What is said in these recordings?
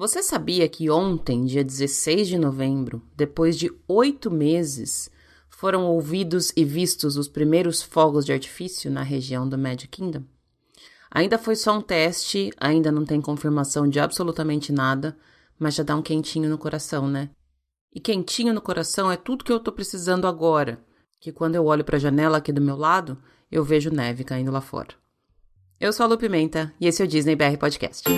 Você sabia que ontem, dia 16 de novembro, depois de oito meses, foram ouvidos e vistos os primeiros fogos de artifício na região do Magic Kingdom? Ainda foi só um teste, ainda não tem confirmação de absolutamente nada, mas já dá um quentinho no coração, né? E quentinho no coração é tudo que eu tô precisando agora, que quando eu olho para a janela aqui do meu lado, eu vejo neve caindo lá fora. Eu sou a Lu Pimenta e esse é o Disney BR Podcast.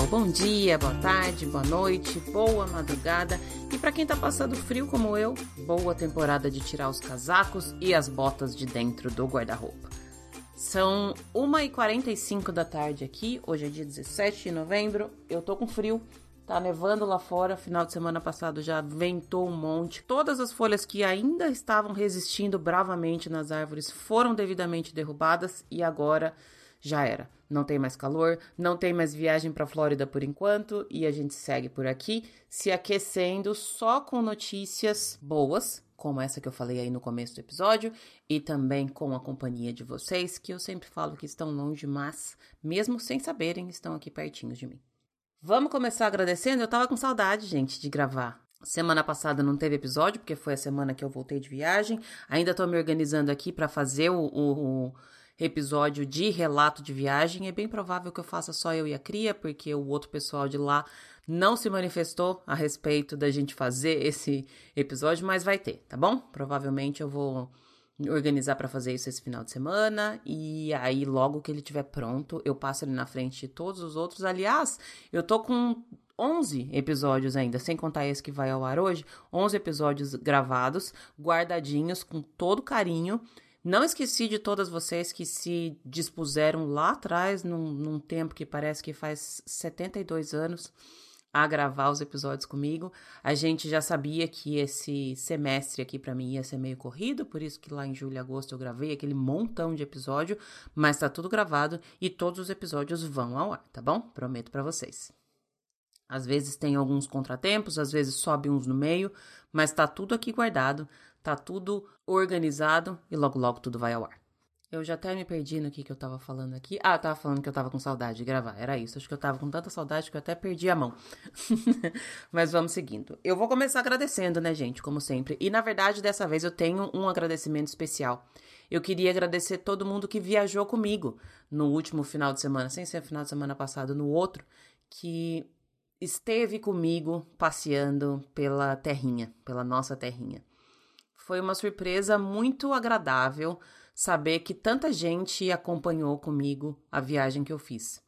Pessoal, bom dia, boa tarde, boa noite, boa madrugada e para quem tá passando frio como eu, boa temporada de tirar os casacos e as botas de dentro do guarda-roupa. São 1h45 da tarde aqui, hoje é dia 17 de novembro, eu tô com frio, tá nevando lá fora, final de semana passado já ventou um monte. Todas as folhas que ainda estavam resistindo bravamente nas árvores foram devidamente derrubadas e agora já era. Não tem mais calor, não tem mais viagem para Flórida por enquanto e a gente segue por aqui se aquecendo só com notícias boas, como essa que eu falei aí no começo do episódio, e também com a companhia de vocês, que eu sempre falo que estão longe, mas mesmo sem saberem, estão aqui pertinho de mim. Vamos começar agradecendo? Eu tava com saudade, gente, de gravar. Semana passada não teve episódio, porque foi a semana que eu voltei de viagem. Ainda tô me organizando aqui para fazer o, o, o episódio de relato de viagem. É bem provável que eu faça só eu e a Cria, porque o outro pessoal de lá não se manifestou a respeito da gente fazer esse episódio, mas vai ter, tá bom? Provavelmente eu vou organizar para fazer isso esse final de semana e aí logo que ele estiver pronto, eu passo ele na frente de todos os outros. Aliás, eu tô com 11 episódios ainda, sem contar esse que vai ao ar hoje, 11 episódios gravados, guardadinhos com todo carinho não esqueci de todas vocês que se dispuseram lá atrás, num, num tempo que parece que faz 72 anos, a gravar os episódios comigo. A gente já sabia que esse semestre aqui para mim ia ser meio corrido, por isso que lá em julho e agosto eu gravei aquele montão de episódio, mas tá tudo gravado e todos os episódios vão ao ar, tá bom? Prometo para vocês. Às vezes tem alguns contratempos, às vezes sobe uns no meio, mas tá tudo aqui guardado. Tá tudo organizado e logo logo tudo vai ao ar. Eu já até me perdi no que, que eu tava falando aqui. Ah, eu tava falando que eu tava com saudade de gravar. Era isso. Acho que eu tava com tanta saudade que eu até perdi a mão. Mas vamos seguindo. Eu vou começar agradecendo, né, gente? Como sempre. E na verdade, dessa vez eu tenho um agradecimento especial. Eu queria agradecer todo mundo que viajou comigo no último final de semana, sem ser final de semana passado, no outro, que esteve comigo passeando pela terrinha, pela nossa terrinha. Foi uma surpresa muito agradável saber que tanta gente acompanhou comigo a viagem que eu fiz.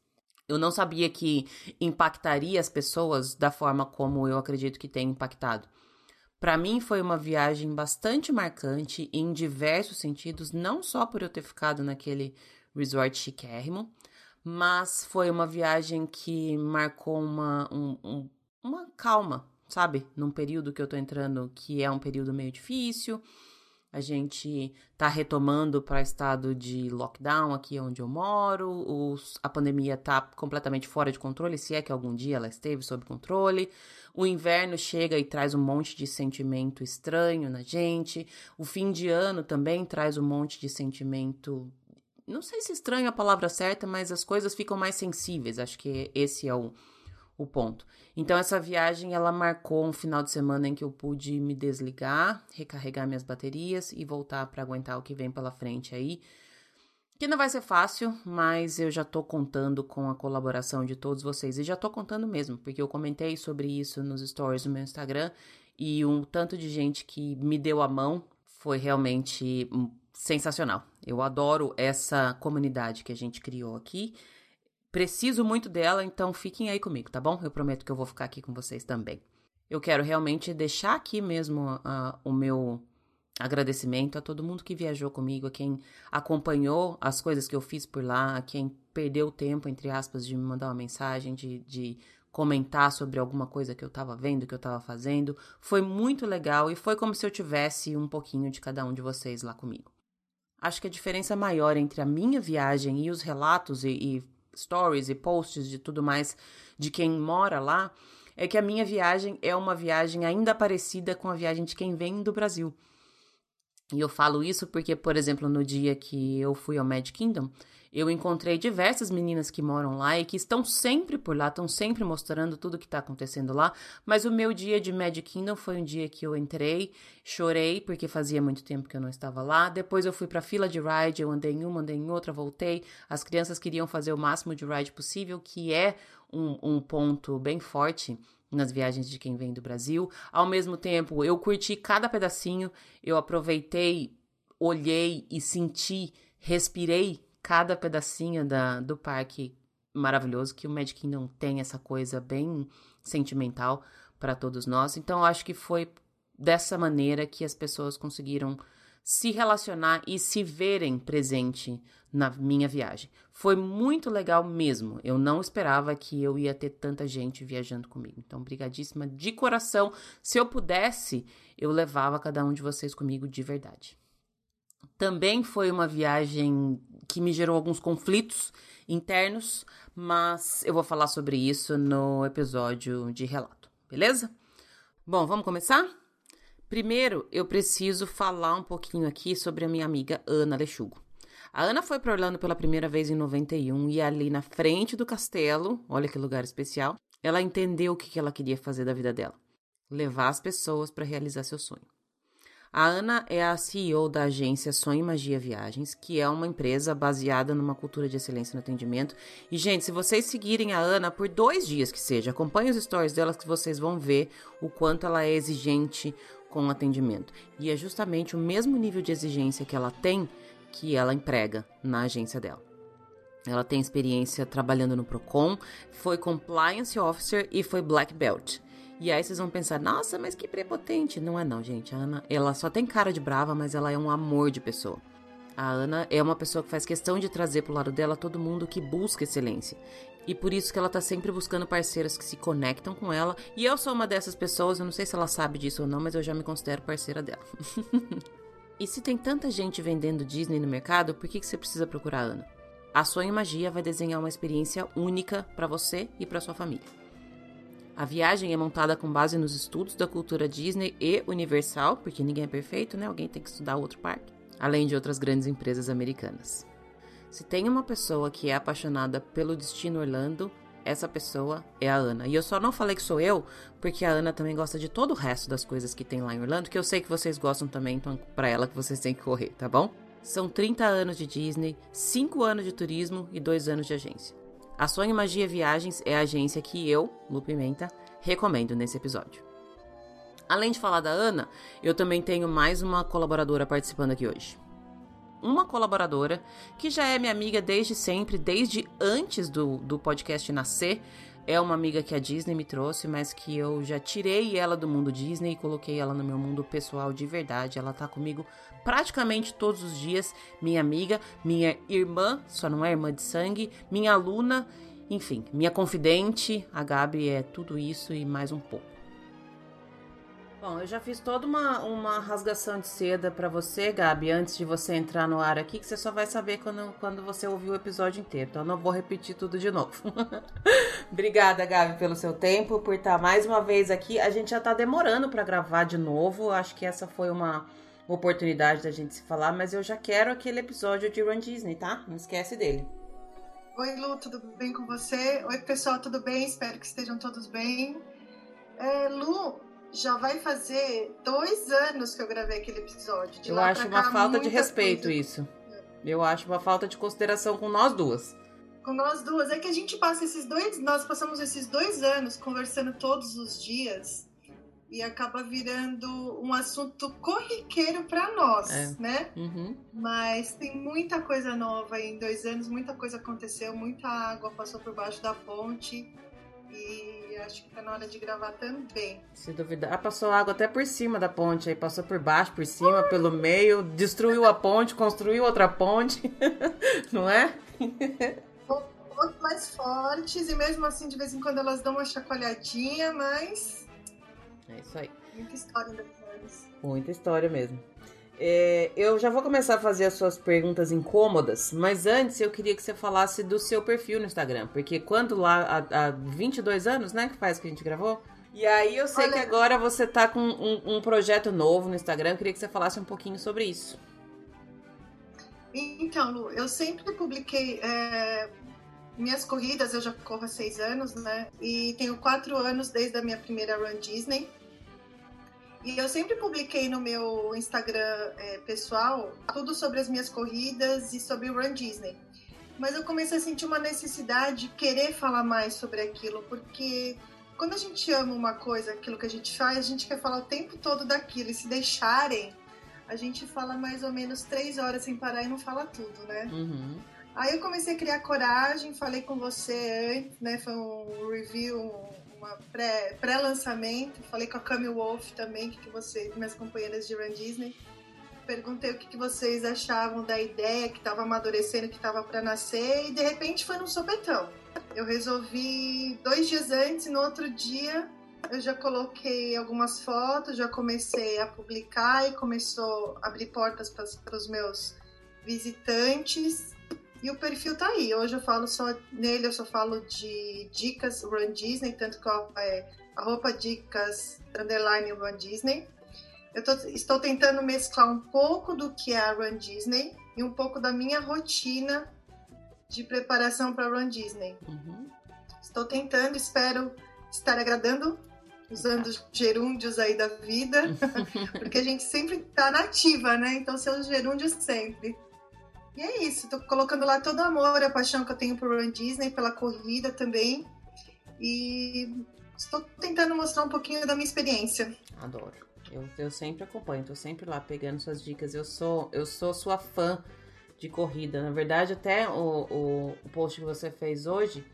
Eu não sabia que impactaria as pessoas da forma como eu acredito que tem impactado. Para mim foi uma viagem bastante marcante em diversos sentidos, não só por eu ter ficado naquele resort chiquérrimo, mas foi uma viagem que marcou uma, um, um, uma calma sabe? Num período que eu tô entrando que é um período meio difícil. A gente tá retomando para estado de lockdown aqui onde eu moro. Os, a pandemia tá completamente fora de controle, se é que algum dia ela esteve sob controle. O inverno chega e traz um monte de sentimento estranho na gente. O fim de ano também traz um monte de sentimento. Não sei se estranho é a palavra certa, mas as coisas ficam mais sensíveis. Acho que esse é o, o ponto. Então essa viagem ela marcou um final de semana em que eu pude me desligar, recarregar minhas baterias e voltar para aguentar o que vem pela frente aí. Que não vai ser fácil, mas eu já tô contando com a colaboração de todos vocês e já tô contando mesmo, porque eu comentei sobre isso nos stories do meu Instagram e um tanto de gente que me deu a mão foi realmente sensacional. Eu adoro essa comunidade que a gente criou aqui Preciso muito dela, então fiquem aí comigo, tá bom? Eu prometo que eu vou ficar aqui com vocês também. Eu quero realmente deixar aqui mesmo uh, o meu agradecimento a todo mundo que viajou comigo, a quem acompanhou as coisas que eu fiz por lá, a quem perdeu tempo, entre aspas, de me mandar uma mensagem, de, de comentar sobre alguma coisa que eu tava vendo, que eu tava fazendo. Foi muito legal e foi como se eu tivesse um pouquinho de cada um de vocês lá comigo. Acho que a diferença maior entre a minha viagem e os relatos e, e stories e posts de tudo mais de quem mora lá, é que a minha viagem é uma viagem ainda parecida com a viagem de quem vem do Brasil. E eu falo isso porque, por exemplo, no dia que eu fui ao Magic Kingdom, eu encontrei diversas meninas que moram lá e que estão sempre por lá, estão sempre mostrando tudo que está acontecendo lá. Mas o meu dia de Magic Kingdom foi um dia que eu entrei, chorei porque fazia muito tempo que eu não estava lá. Depois eu fui para a fila de ride, eu andei em uma, andei em outra, voltei. As crianças queriam fazer o máximo de ride possível, que é um, um ponto bem forte nas viagens de quem vem do Brasil. Ao mesmo tempo, eu curti cada pedacinho, eu aproveitei, olhei e senti, respirei cada pedacinho da, do parque maravilhoso, que o Magic Kingdom tem essa coisa bem sentimental para todos nós. Então, eu acho que foi dessa maneira que as pessoas conseguiram se relacionar e se verem presente na minha viagem. Foi muito legal mesmo. Eu não esperava que eu ia ter tanta gente viajando comigo. Então, brigadíssima de coração. Se eu pudesse, eu levava cada um de vocês comigo de verdade. Também foi uma viagem que me gerou alguns conflitos internos, mas eu vou falar sobre isso no episódio de relato, beleza? Bom, vamos começar? Primeiro, eu preciso falar um pouquinho aqui sobre a minha amiga Ana Lechugo. A Ana foi para Orlando pela primeira vez em 91 e ali na frente do castelo, olha que lugar especial, ela entendeu o que ela queria fazer da vida dela: levar as pessoas para realizar seu sonho. A Ana é a CEO da agência Sonho Magia Viagens, que é uma empresa baseada numa cultura de excelência no atendimento. E, gente, se vocês seguirem a Ana por dois dias que seja, acompanhem os stories dela que vocês vão ver o quanto ela é exigente com o atendimento. E é justamente o mesmo nível de exigência que ela tem que ela emprega na agência dela. Ela tem experiência trabalhando no Procon, foi compliance officer e foi black belt. E aí vocês vão pensar, nossa, mas que prepotente. Não é não, gente. A Ana, ela só tem cara de brava, mas ela é um amor de pessoa. A Ana é uma pessoa que faz questão de trazer pro lado dela todo mundo que busca excelência. E por isso que ela tá sempre buscando parceiras que se conectam com ela. E eu sou uma dessas pessoas, eu não sei se ela sabe disso ou não, mas eu já me considero parceira dela. e se tem tanta gente vendendo Disney no mercado, por que, que você precisa procurar a Ana? A Sonho Magia vai desenhar uma experiência única para você e para sua família. A viagem é montada com base nos estudos da cultura Disney e Universal, porque ninguém é perfeito, né? Alguém tem que estudar outro parque, além de outras grandes empresas americanas. Se tem uma pessoa que é apaixonada pelo destino Orlando, essa pessoa é a Ana. E eu só não falei que sou eu, porque a Ana também gosta de todo o resto das coisas que tem lá em Orlando, que eu sei que vocês gostam também, então para ela que vocês têm que correr, tá bom? São 30 anos de Disney, 5 anos de turismo e 2 anos de agência. A Sonho Magia Viagens é a agência que eu, Lu Pimenta, recomendo nesse episódio. Além de falar da Ana, eu também tenho mais uma colaboradora participando aqui hoje. Uma colaboradora que já é minha amiga desde sempre, desde antes do, do podcast nascer, é uma amiga que a Disney me trouxe, mas que eu já tirei ela do mundo Disney e coloquei ela no meu mundo pessoal de verdade. Ela tá comigo praticamente todos os dias. Minha amiga, minha irmã, só não é irmã de sangue, minha aluna, enfim, minha confidente. A Gabi é tudo isso e mais um pouco. Bom, eu já fiz toda uma, uma rasgação de seda para você, Gabi, antes de você entrar no ar aqui, que você só vai saber quando, quando você ouvir o episódio inteiro. Então eu não vou repetir tudo de novo. Obrigada, Gabi, pelo seu tempo, por estar mais uma vez aqui. A gente já tá demorando para gravar de novo. Acho que essa foi uma oportunidade da gente se falar, mas eu já quero aquele episódio de Run Disney, tá? Não esquece dele. Oi, Lu, tudo bem com você? Oi, pessoal, tudo bem? Espero que estejam todos bem. É, Lu, já vai fazer dois anos que eu gravei aquele episódio. De eu acho uma falta de respeito coisa... isso. Eu acho uma falta de consideração com nós duas. Com nós duas. É que a gente passa esses dois. Nós passamos esses dois anos conversando todos os dias e acaba virando um assunto corriqueiro para nós, é. né? Uhum. Mas tem muita coisa nova em dois anos, muita coisa aconteceu, muita água passou por baixo da ponte e acho que tá na hora de gravar também. Se duvidar, ah, passou água até por cima da ponte, aí passou por baixo, por cima, pelo meio, destruiu a ponte, construiu outra ponte, não é? Pontos mais fortes e mesmo assim de vez em quando elas dão uma chacoalhadinha, mas. É isso aí. Muita história anos. Muita história mesmo. É, eu já vou começar a fazer as suas perguntas incômodas, mas antes eu queria que você falasse do seu perfil no Instagram, porque quando lá, há, há 22 anos, né, que faz que a gente gravou, e aí eu sei Olha... que agora você tá com um, um, projeto novo no Instagram, eu queria que você falasse um pouquinho sobre isso. Então, Lu, eu sempre publiquei é, minhas corridas, eu já corro há seis anos, né, e tenho quatro anos desde a minha primeira Run Disney, e eu sempre publiquei no meu Instagram é, pessoal tudo sobre as minhas corridas e sobre o Run Disney. Mas eu comecei a sentir uma necessidade de querer falar mais sobre aquilo, porque quando a gente ama uma coisa, aquilo que a gente faz, a gente quer falar o tempo todo daquilo. E se deixarem, a gente fala mais ou menos três horas sem parar e não fala tudo, né? Uhum. Aí eu comecei a criar coragem, falei com você antes, né? Foi um review, uma pré-lançamento. Pré Falei com a Cami Wolf também, que, vocês, minhas companheiras de Run Disney. Perguntei o que, que vocês achavam da ideia que estava amadurecendo, que estava para nascer, e de repente foi num sopetão. Eu resolvi dois dias antes, no outro dia eu já coloquei algumas fotos, já comecei a publicar e começou a abrir portas para os meus visitantes. E o perfil tá aí. Hoje eu falo só nele, eu só falo de dicas Run Disney, tanto que é a roupa dicas underline Run Disney. Eu tô, estou tentando mesclar um pouco do que é a Run Disney e um pouco da minha rotina de preparação para Run Disney. Uhum. Estou tentando, espero estar agradando, usando os gerúndios aí da vida, porque a gente sempre tá nativa, né? Então, seus gerúndios sempre. E é isso, tô colocando lá todo o amor, a paixão que eu tenho por Run Disney, pela corrida também. E estou tentando mostrar um pouquinho da minha experiência. Adoro. Eu, eu sempre acompanho, tô sempre lá pegando suas dicas. Eu sou, eu sou sua fã de corrida. Na verdade, até o, o, o post que você fez hoje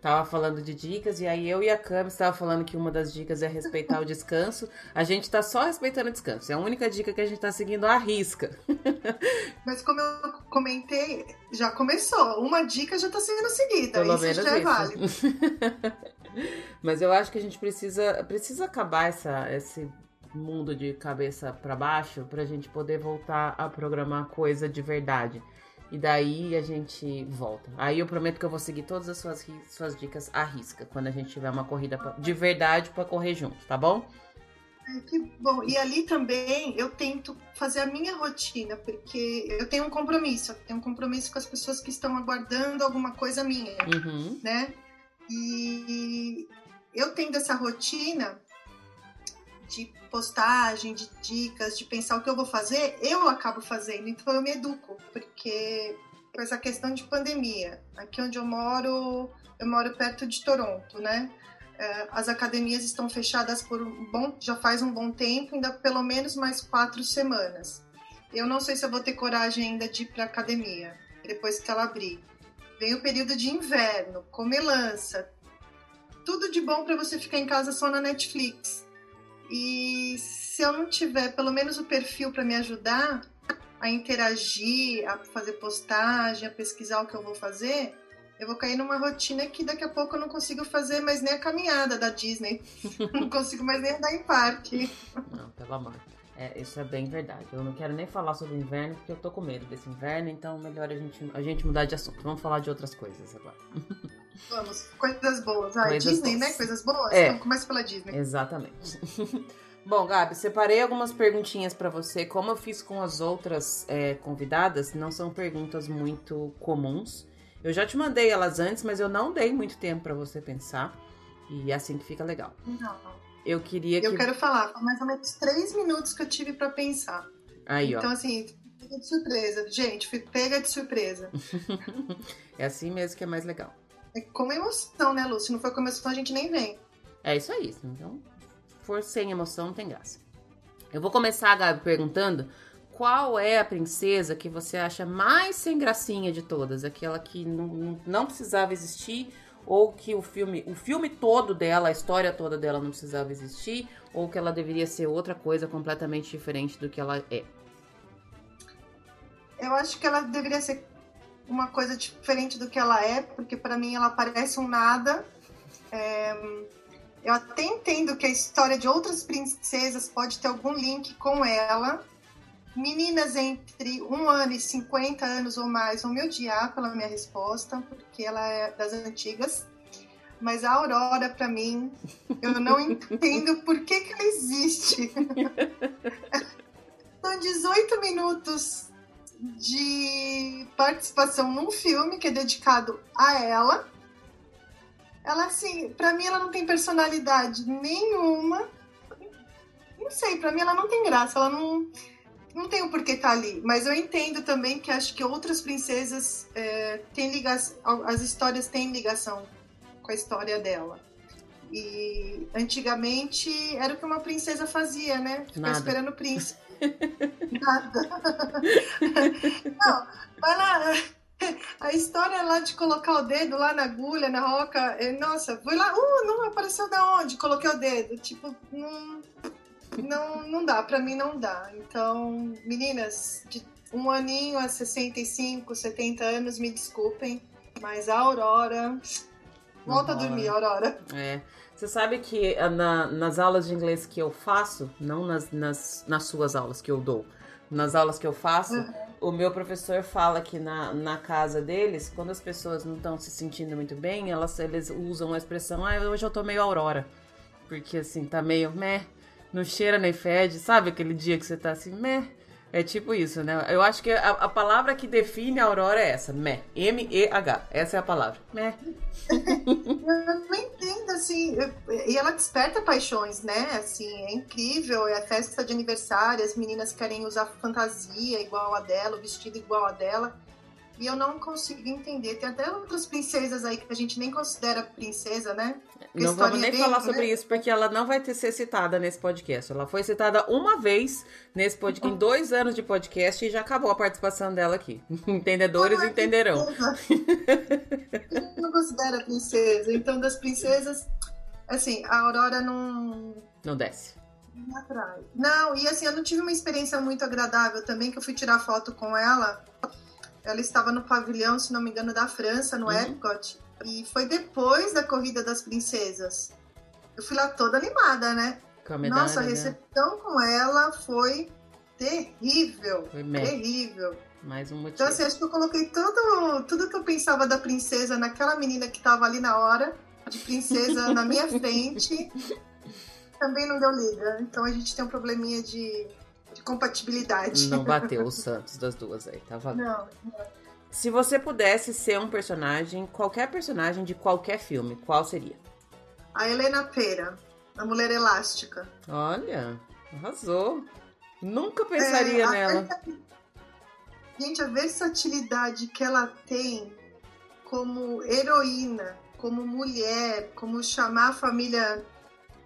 Tava falando de dicas, e aí eu e a Cami estava falando que uma das dicas é respeitar o descanso. A gente tá só respeitando o descanso. É a única dica que a gente tá seguindo à risca. Mas como eu comentei, já começou. Uma dica já tá sendo seguida. Pelo isso já é isso. é válido. Mas eu acho que a gente precisa, precisa acabar essa, esse mundo de cabeça para baixo pra gente poder voltar a programar coisa de verdade. E daí a gente volta. Aí eu prometo que eu vou seguir todas as suas, suas dicas à risca quando a gente tiver uma corrida pra, de verdade para correr junto, tá bom? Que bom. E ali também eu tento fazer a minha rotina, porque eu tenho um compromisso. Eu tenho um compromisso com as pessoas que estão aguardando alguma coisa minha, uhum. né? E eu tendo essa rotina, de postagem, de dicas, de pensar o que eu vou fazer, eu acabo fazendo. Então eu me educo, porque com essa questão de pandemia, aqui onde eu moro, eu moro perto de Toronto, né? É, as academias estão fechadas por um bom, já faz um bom tempo, ainda pelo menos mais quatro semanas. Eu não sei se eu vou ter coragem ainda de ir para academia depois que ela abrir. Vem o período de inverno, comelança, tudo de bom para você ficar em casa só na Netflix. E se eu não tiver pelo menos o perfil para me ajudar a interagir, a fazer postagem, a pesquisar o que eu vou fazer, eu vou cair numa rotina que daqui a pouco eu não consigo fazer mais nem a caminhada da Disney. não consigo mais nem andar em parque. Não, pelo amor. É, isso é bem verdade. Eu não quero nem falar sobre o inverno, porque eu tô com medo desse inverno, então melhor a gente, a gente mudar de assunto. Vamos falar de outras coisas agora. Vamos, coisas boas. Ah, coisas Disney, boas. né? Coisas boas? É. Então começa pela Disney. Exatamente. Bom, Gabi, separei algumas perguntinhas para você. Como eu fiz com as outras é, convidadas, não são perguntas muito comuns. Eu já te mandei elas antes, mas eu não dei muito tempo para você pensar. E é assim que fica legal. Não. Eu queria que. Eu quero falar, mais ou menos três minutos que eu tive para pensar. Aí, então, ó. assim, pega de surpresa. Gente, fui pega de surpresa. é assim mesmo que é mais legal. É com emoção, né, Lu? Se não for com emoção, a gente nem vem. É isso aí. Então, for sem emoção, não tem graça. Eu vou começar, Gabi, perguntando qual é a princesa que você acha mais sem gracinha de todas? Aquela que não, não precisava existir, ou que o filme, o filme todo dela, a história toda dela não precisava existir, ou que ela deveria ser outra coisa completamente diferente do que ela é? Eu acho que ela deveria ser uma coisa diferente do que ela é, porque para mim ela parece um nada. É, eu até entendo que a história de outras princesas pode ter algum link com ela, Meninas entre um ano e 50 anos ou mais vão me odiar pela minha resposta, porque ela é das antigas. Mas a Aurora, para mim, eu não entendo por que, que ela existe. São 18 minutos de participação num filme que é dedicado a ela. Ela, assim, pra mim, ela não tem personalidade nenhuma. Não sei, pra mim ela não tem graça, ela não não tem o porquê estar tá ali, mas eu entendo também que acho que outras princesas é, têm ligação, as histórias têm ligação com a história dela. E antigamente era o que uma princesa fazia, né? Ficar esperando o príncipe. Nada. não, vai lá. A história lá de colocar o dedo lá na agulha, na roca, é, nossa, foi lá, uh, não apareceu da onde? Coloquei o dedo. Tipo, não não, não dá, para mim não dá. Então, meninas, de um aninho a 65, 70 anos, me desculpem, mas a Aurora. Volta a dormir, Aurora. É. Você sabe que ah, na, nas aulas de inglês que eu faço, não nas, nas, nas suas aulas que eu dou, nas aulas que eu faço, uhum. o meu professor fala que na, na casa deles, quando as pessoas não estão se sentindo muito bem, elas, eles usam a expressão, ah, hoje eu tô meio aurora. Porque assim, tá meio meh não cheira nem fede, sabe aquele dia que você tá assim, meh? É tipo isso, né? Eu acho que a, a palavra que define a Aurora é essa, meh. M-E-H. Essa é a palavra. Meh. eu não entendo, assim. E ela desperta paixões, né? Assim, é incrível. É a festa de aniversário, as meninas querem usar fantasia igual a dela, o vestido igual a dela e eu não consigo entender. Tem até outras princesas aí que a gente nem considera princesa, né? não vamos nem falar sobre né? isso, porque ela não vai ter ser citada nesse podcast. Ela foi citada uma vez nesse podcast, em dois anos de podcast, e já acabou a participação dela aqui. Entendedores é entenderão. não considera princesa. Então, das princesas, assim, a Aurora não. Não desce. Não, e assim, eu não tive uma experiência muito agradável também, que eu fui tirar foto com ela ela estava no pavilhão, se não me engano, da França, no uhum. Epcot. E foi depois da Corrida das Princesas. Eu fui lá toda animada, né? Medalha, Nossa, a recepção né? com ela foi terrível. Foi terrível. Mais um motivo. Então, assim, acho que eu coloquei tudo, tudo que eu pensava da princesa naquela menina que estava ali na hora, de princesa na minha frente. Também não deu liga. Então a gente tem um probleminha de compatibilidade. Não bateu o Santos das duas aí, tá valendo. Não, não. Se você pudesse ser um personagem, qualquer personagem de qualquer filme, qual seria? A Helena Pera, a Mulher Elástica. Olha, arrasou. Nunca pensaria é, nela. Gente, a versatilidade que ela tem como heroína, como mulher, como chamar a família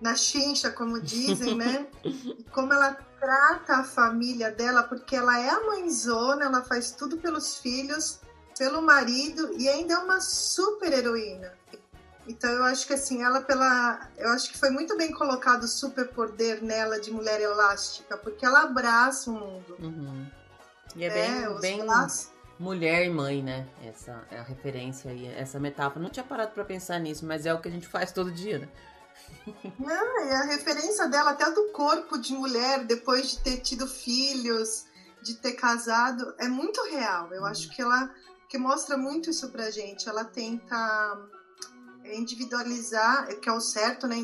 na chincha, como dizem, né? como ela trata a família dela, porque ela é a mãezona, ela faz tudo pelos filhos, pelo marido e ainda é uma super heroína. Então eu acho que assim, ela pela. Eu acho que foi muito bem colocado o super poder nela de mulher elástica, porque ela abraça o mundo. Uhum. E é, é bem, bem mulher e mãe, né? Essa é a referência e essa metáfora. Não tinha parado para pensar nisso, mas é o que a gente faz todo dia, né? Não, e a referência dela até do corpo de mulher depois de ter tido filhos, de ter casado, é muito real. Eu hum. acho que ela que mostra muito isso pra gente. Ela tenta individualizar, que é o certo, né?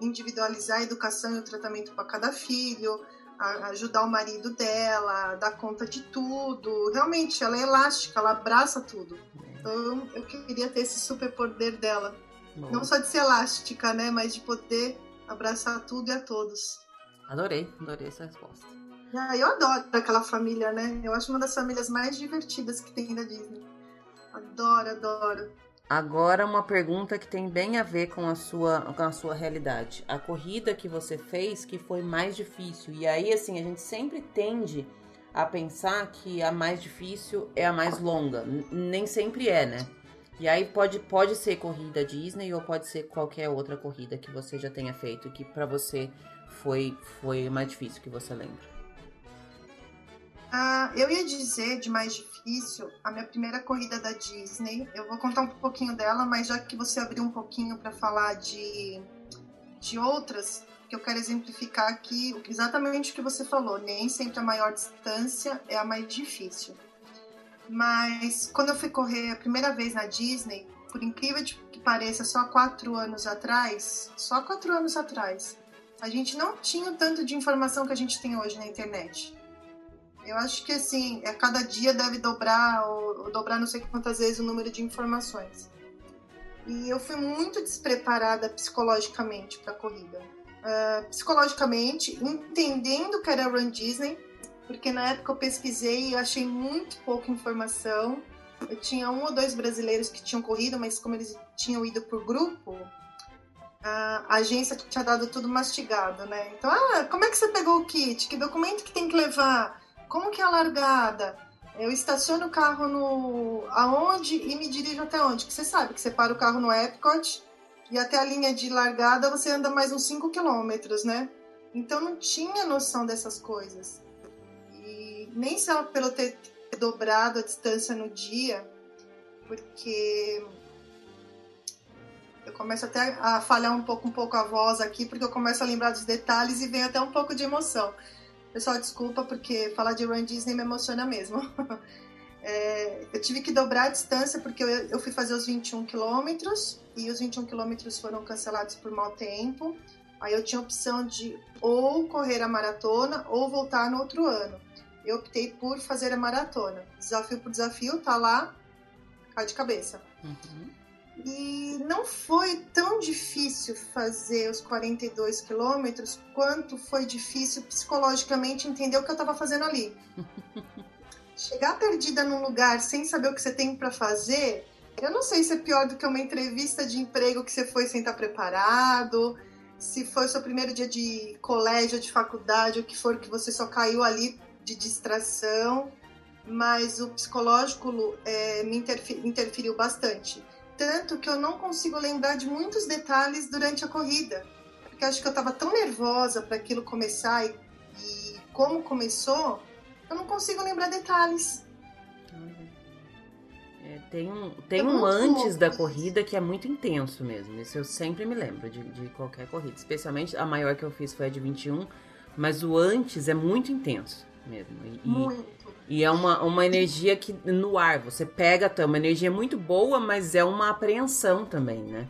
Individualizar a educação e o tratamento para cada filho, ajudar o marido dela, dar conta de tudo. Realmente, ela é elástica, ela abraça tudo. É. Então, eu queria ter esse superpoder dela. Não só de ser elástica, né? Mas de poder abraçar tudo e a todos. Adorei, adorei essa resposta. Ah, eu adoro aquela família, né? Eu acho uma das famílias mais divertidas que tem na Disney. Adoro, adoro. Agora uma pergunta que tem bem a ver com a sua com a sua realidade. A corrida que você fez que foi mais difícil. E aí assim, a gente sempre tende a pensar que a mais difícil é a mais longa. Nem sempre é, né? E aí pode, pode ser corrida Disney ou pode ser qualquer outra corrida que você já tenha feito que para você foi foi mais difícil que você lembra. Ah, eu ia dizer de mais difícil a minha primeira corrida da Disney. Eu vou contar um pouquinho dela, mas já que você abriu um pouquinho para falar de, de outras, que eu quero exemplificar aqui exatamente o que você falou. Nem sempre a maior distância é a mais difícil. Mas quando eu fui correr a primeira vez na Disney, por incrível que pareça, só quatro anos atrás, só quatro anos atrás, a gente não tinha tanto de informação que a gente tem hoje na internet. Eu acho que assim, a cada dia deve dobrar ou, ou dobrar não sei quantas vezes o número de informações. E eu fui muito despreparada psicologicamente para a corrida. Uh, psicologicamente, entendendo que era Run Disney, porque na época eu pesquisei e achei muito pouca informação. Eu tinha um ou dois brasileiros que tinham corrido, mas como eles tinham ido por grupo, a agência tinha dado tudo mastigado, né? Então, ah, como é que você pegou o kit? Que documento que tem que levar? Como que é a largada? Eu estaciono o carro no aonde e me dirijo até onde? Que você sabe que você para o carro no Epcot e até a linha de largada você anda mais uns 5 quilômetros, né? Então não tinha noção dessas coisas. Nem só pelo ter dobrado a distância no dia, porque eu começo até a falhar um pouco, um pouco a voz aqui, porque eu começo a lembrar dos detalhes e vem até um pouco de emoção. Pessoal, desculpa, porque falar de Run Disney me emociona mesmo. É, eu tive que dobrar a distância porque eu, eu fui fazer os 21 quilômetros e os 21 quilômetros foram cancelados por mau tempo. Aí eu tinha a opção de ou correr a maratona ou voltar no outro ano. Eu optei por fazer a maratona. Desafio por desafio, tá lá, cai de cabeça. Uhum. E não foi tão difícil fazer os 42 quilômetros quanto foi difícil psicologicamente entender o que eu estava fazendo ali. Chegar perdida num lugar sem saber o que você tem para fazer, eu não sei se é pior do que uma entrevista de emprego que você foi sem estar preparado, se foi o seu primeiro dia de colégio, de faculdade, o que for que você só caiu ali de distração, mas o psicológico é, me interferiu bastante tanto que eu não consigo lembrar de muitos detalhes durante a corrida. Porque acho que eu estava tão nervosa para aquilo começar e, e, como começou, eu não consigo lembrar detalhes. É, tem um, tem é um antes louco. da corrida que é muito intenso mesmo. Isso eu sempre me lembro de, de qualquer corrida. Especialmente a maior que eu fiz foi a de 21. Mas o antes é muito intenso mesmo. E, muito. E é uma, uma energia que no ar, você pega, tá, uma energia muito boa, mas é uma apreensão também, né?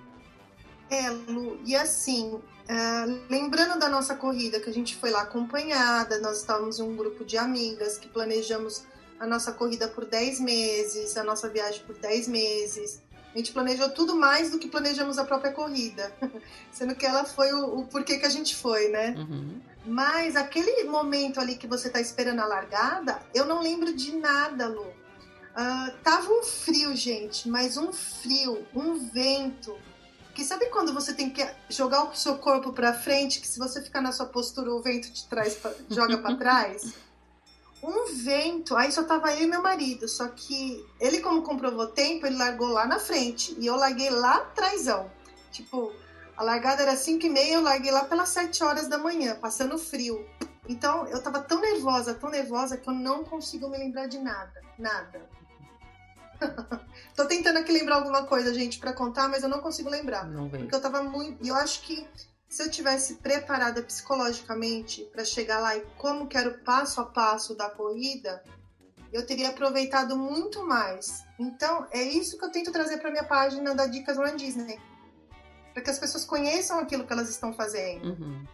É, Lu, e assim, uh, lembrando da nossa corrida, que a gente foi lá acompanhada, nós estávamos em um grupo de amigas que planejamos a nossa corrida por 10 meses, a nossa viagem por 10 meses. A gente planejou tudo mais do que planejamos a própria corrida. Sendo que ela foi o, o porquê que a gente foi, né? Uhum. Mas aquele momento ali que você tá esperando a largada, eu não lembro de nada, Lu. Uh, tava um frio, gente, mas um frio, um vento. Que sabe quando você tem que jogar o seu corpo para frente, que se você ficar na sua postura, o vento te traz pra, joga para trás? Um vento, aí só tava eu e meu marido, só que ele como comprovou tempo, ele largou lá na frente e eu larguei lá atrásão. Tipo, a largada era 5 e meia, eu larguei lá pelas 7 horas da manhã, passando frio. Então eu tava tão nervosa, tão nervosa, que eu não consigo me lembrar de nada. Nada. Tô tentando aqui lembrar alguma coisa, gente, para contar, mas eu não consigo lembrar. Não vem. Porque eu tava muito. E eu acho que se eu tivesse preparada psicologicamente para chegar lá e como que era o passo a passo da corrida, eu teria aproveitado muito mais. Então, é isso que eu tento trazer para minha página da Dicas Run Disney para que as pessoas conheçam aquilo que elas estão fazendo. Uhum.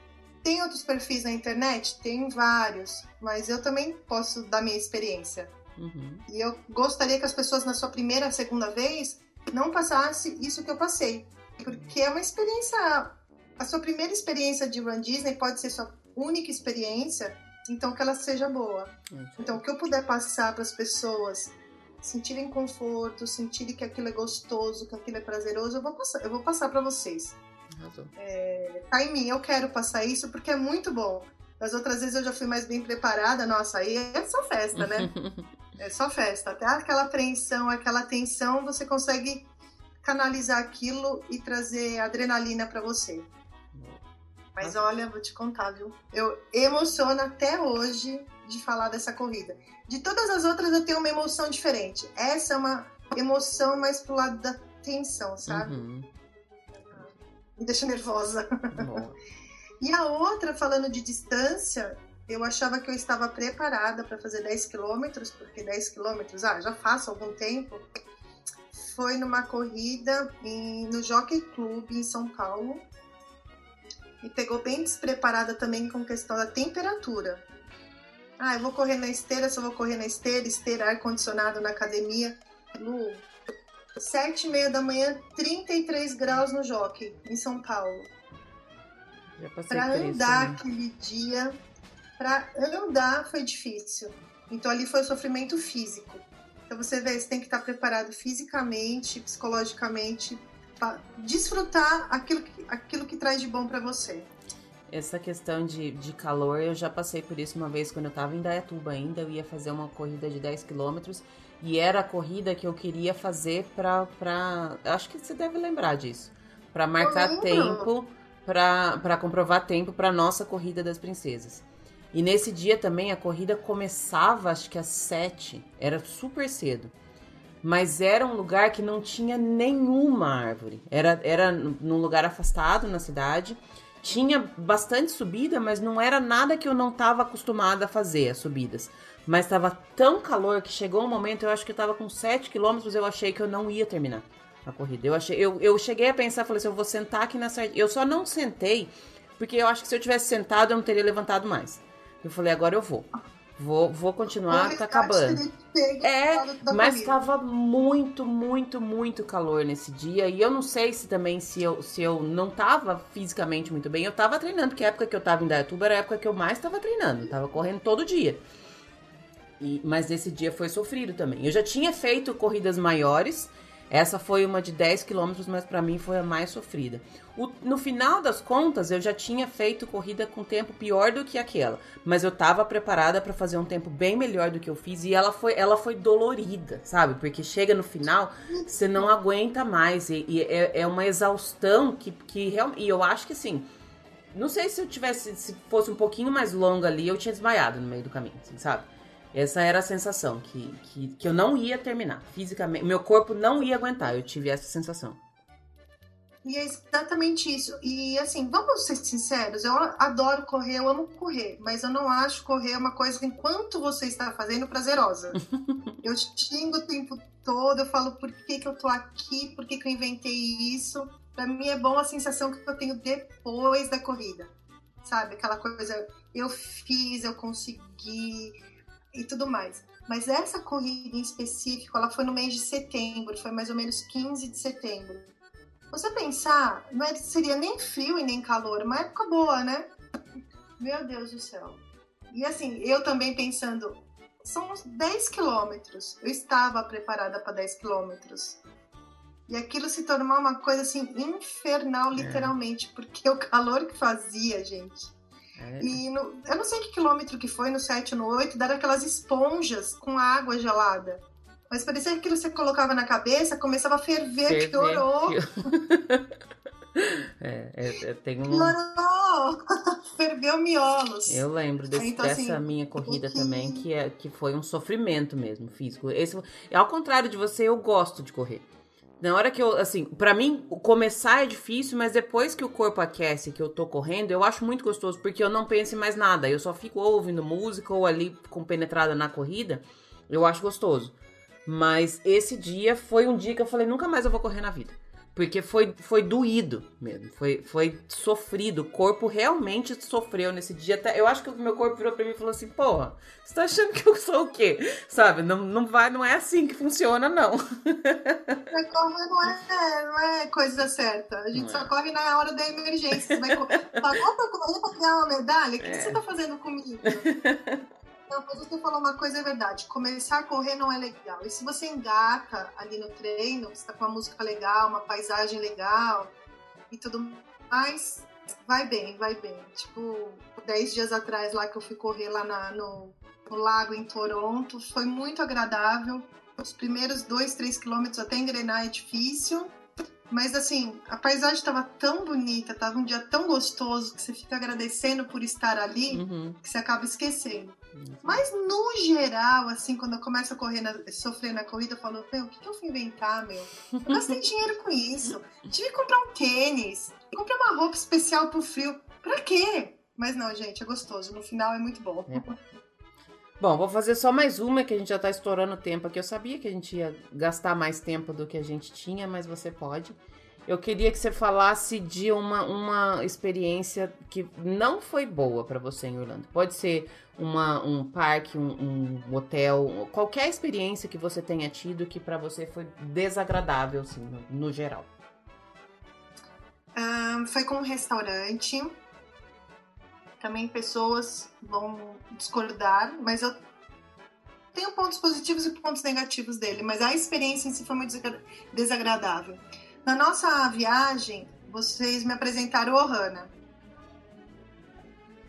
Tem outros perfis na internet? Tem vários, mas eu também posso dar minha experiência. Uhum. E eu gostaria que as pessoas na sua primeira, segunda vez não passasse isso que eu passei, porque é uma experiência. A sua primeira experiência de Run Disney pode ser sua única experiência, então que ela seja boa. Uhum. Então o que eu puder passar para as pessoas sentirem conforto, sentirem que aquilo é gostoso, que aquilo é prazeroso, eu vou passar, eu vou passar para vocês. É, tá em mim, eu quero passar isso porque é muito bom. Das outras vezes eu já fui mais bem preparada, nossa, aí é só festa, né? é só festa. Até aquela apreensão, aquela tensão, você consegue canalizar aquilo e trazer adrenalina para você. Mas olha, vou te contar, viu? Eu emociono até hoje de falar dessa corrida. De todas as outras eu tenho uma emoção diferente. Essa é uma emoção mais pro lado da tensão, sabe? Uhum. Me deixa nervosa. E a outra, falando de distância, eu achava que eu estava preparada para fazer 10 quilômetros, porque 10 quilômetros, ah, já faço algum tempo. Foi numa corrida em, no Jockey Club em São Paulo. E pegou bem despreparada também com questão da temperatura. Ah, eu vou correr na esteira, eu vou correr na esteira, esteira, ar-condicionado na academia. Lu, sete e meia da manhã, 33 graus no Jockey, em São Paulo para andar isso, né? aquele dia, para andar foi difícil. Então ali foi o sofrimento físico. Então você vê, você tem que estar preparado fisicamente, psicologicamente, desfrutar aquilo que, aquilo que traz de bom para você. Essa questão de, de calor, eu já passei por isso uma vez quando eu estava em Dayatuba ainda. Eu ia fazer uma corrida de 10 quilômetros e era a corrida que eu queria fazer para. Pra... Acho que você deve lembrar disso. Para marcar tempo para comprovar tempo para nossa corrida das princesas. E nesse dia também a corrida começava, acho que às sete, era super cedo. Mas era um lugar que não tinha nenhuma árvore. Era, era num lugar afastado na cidade. Tinha bastante subida, mas não era nada que eu não estava acostumada a fazer, as subidas. Mas estava tão calor que chegou um momento, eu acho que eu estava com 7 quilômetros, eu achei que eu não ia terminar a corrida. Eu, achei, eu, eu cheguei a pensar, falei assim, eu vou sentar aqui nessa... Eu só não sentei, porque eu acho que se eu tivesse sentado, eu não teria levantado mais. Eu falei, agora eu vou. Vou, vou continuar, tá acabando. É, mas estava muito, muito, muito calor nesse dia. E eu não sei se também se eu, se eu não tava fisicamente muito bem. Eu tava treinando, porque a época que eu tava em Dayatuba era a época que eu mais tava treinando. Eu tava correndo todo dia. E, mas esse dia foi sofrido também. Eu já tinha feito corridas maiores essa foi uma de 10 quilômetros, mas para mim foi a mais sofrida. O, no final das contas, eu já tinha feito corrida com tempo pior do que aquela, mas eu estava preparada para fazer um tempo bem melhor do que eu fiz e ela foi, ela foi dolorida, sabe? Porque chega no final, você não aguenta mais e, e é, é, uma exaustão que, que realmente. E eu acho que assim. Não sei se eu tivesse, se fosse um pouquinho mais longa ali, eu tinha desmaiado no meio do caminho, assim, sabe? Essa era a sensação, que, que, que eu não ia terminar. Fisicamente, meu corpo não ia aguentar, eu tive essa sensação. E é exatamente isso. E assim, vamos ser sinceros, eu adoro correr, eu amo correr, mas eu não acho correr uma coisa enquanto você está fazendo prazerosa. eu xingo o tempo todo, eu falo por que, que eu tô aqui, por que, que eu inventei isso. Para mim é bom a sensação que eu tenho depois da corrida. Sabe? Aquela coisa, eu fiz, eu consegui, e tudo mais. Mas essa corrida em específico, ela foi no mês de setembro, foi mais ou menos 15 de setembro. Você pensar, não é, seria nem frio e nem calor, uma época boa, né? Meu Deus do céu. E assim, eu também pensando, são uns 10 quilômetros. Eu estava preparada para 10 quilômetros. E aquilo se tornou uma coisa assim infernal, é. literalmente, é. porque o calor que fazia, gente. É. E no, eu não sei que quilômetro que foi, no 7 ou no 8, deram aquelas esponjas com água gelada. Mas parecia que aquilo você colocava na cabeça, começava a ferver, ferver piorou. é, é, tem um... Piorou! Ferveu miolos. Eu lembro desse, então, assim, dessa minha corrida também, que, é, que foi um sofrimento mesmo, físico. Esse, ao contrário de você, eu gosto de correr. Na hora que eu, assim, para mim, começar é difícil, mas depois que o corpo aquece, que eu tô correndo, eu acho muito gostoso, porque eu não penso em mais nada. Eu só fico ouvindo música ou ali compenetrada na corrida. Eu acho gostoso. Mas esse dia foi um dia que eu falei, nunca mais eu vou correr na vida. Porque foi, foi doído mesmo, foi, foi sofrido. O corpo realmente sofreu nesse dia. Até, eu acho que o meu corpo virou pra mim e falou assim: Porra, você tá achando que eu sou o quê? Sabe? Não, não, vai, não é assim que funciona, não. Correr não é, não é coisa certa. A gente não só é. corre na hora da emergência. Você vai correr pra correr pra ganhar uma medalha? O que, é. que você tá fazendo comigo? Não, mas você falou uma coisa é verdade. Começar a correr não é legal. E se você engata ali no treino, você tá com uma música legal, uma paisagem legal e tudo mais, vai bem, vai bem. Tipo, dez dias atrás lá que eu fui correr lá na, no, no lago em Toronto, foi muito agradável. Os primeiros dois, três quilômetros até engrenar é difícil. Mas assim, a paisagem estava tão bonita, estava um dia tão gostoso que você fica agradecendo por estar ali, uhum. que você acaba esquecendo. Mas no geral, assim, quando eu começo a correr na, sofrer na corrida, eu falo, meu, o que, que eu fui inventar, meu? Eu gastei dinheiro com isso. Tive que comprar um tênis, comprei uma roupa especial pro frio. Pra quê? Mas não, gente, é gostoso. No final é muito bom. É. Bom, vou fazer só mais uma, que a gente já tá estourando o tempo aqui. Eu sabia que a gente ia gastar mais tempo do que a gente tinha, mas você pode. Eu queria que você falasse de uma, uma experiência que não foi boa para você em Orlando. Pode ser uma, um parque, um, um, hotel, qualquer experiência que você tenha tido que para você foi desagradável, assim, no, no geral. Um, foi com um restaurante. Também pessoas vão discordar, mas eu tenho pontos positivos e pontos negativos dele, mas a experiência em si foi muito desagradável. Na nossa viagem, vocês me apresentaram Ohana.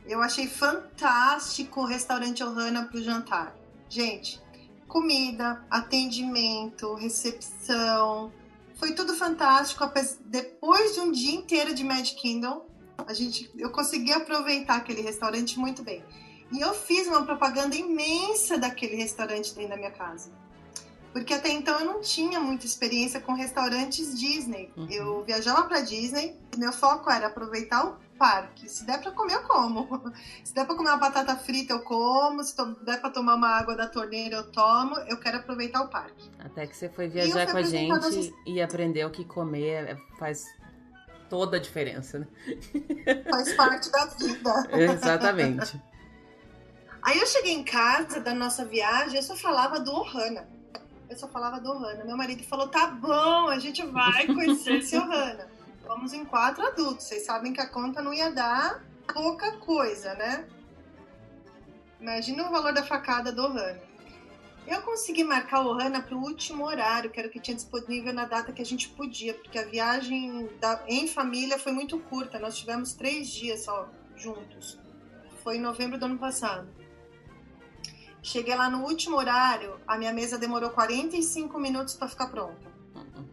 Eu achei fantástico o restaurante Ohana para o jantar. Gente, comida, atendimento, recepção, foi tudo fantástico. Depois de um dia inteiro de Magic Kingdom, a gente, eu consegui aproveitar aquele restaurante muito bem. E eu fiz uma propaganda imensa daquele restaurante dentro da minha casa. Porque até então eu não tinha muita experiência com restaurantes Disney. Uhum. Eu viajava para Disney, meu foco era aproveitar o parque. Se der para comer, eu como. Se der para comer uma batata frita, eu como. Se der para tomar uma água da torneira, eu tomo. Eu quero aproveitar o parque. Até que você foi viajar com a gente e aprendeu que comer é, faz toda a diferença, né? Faz parte da vida. Exatamente. Aí eu cheguei em casa da nossa viagem, eu só falava do Ohana eu só falava do Ohana. Meu marido falou: tá bom, a gente vai conhecer esse Ohana. Vamos em quatro adultos. Vocês sabem que a conta não ia dar pouca coisa, né? Imagina o valor da facada do Ohana. Eu consegui marcar o Ohana para o último horário, que era o que tinha disponível na data que a gente podia, porque a viagem da, em família foi muito curta. Nós tivemos três dias só juntos. Foi em novembro do ano passado. Cheguei lá no último horário, a minha mesa demorou 45 minutos para ficar pronta. Uh-uh.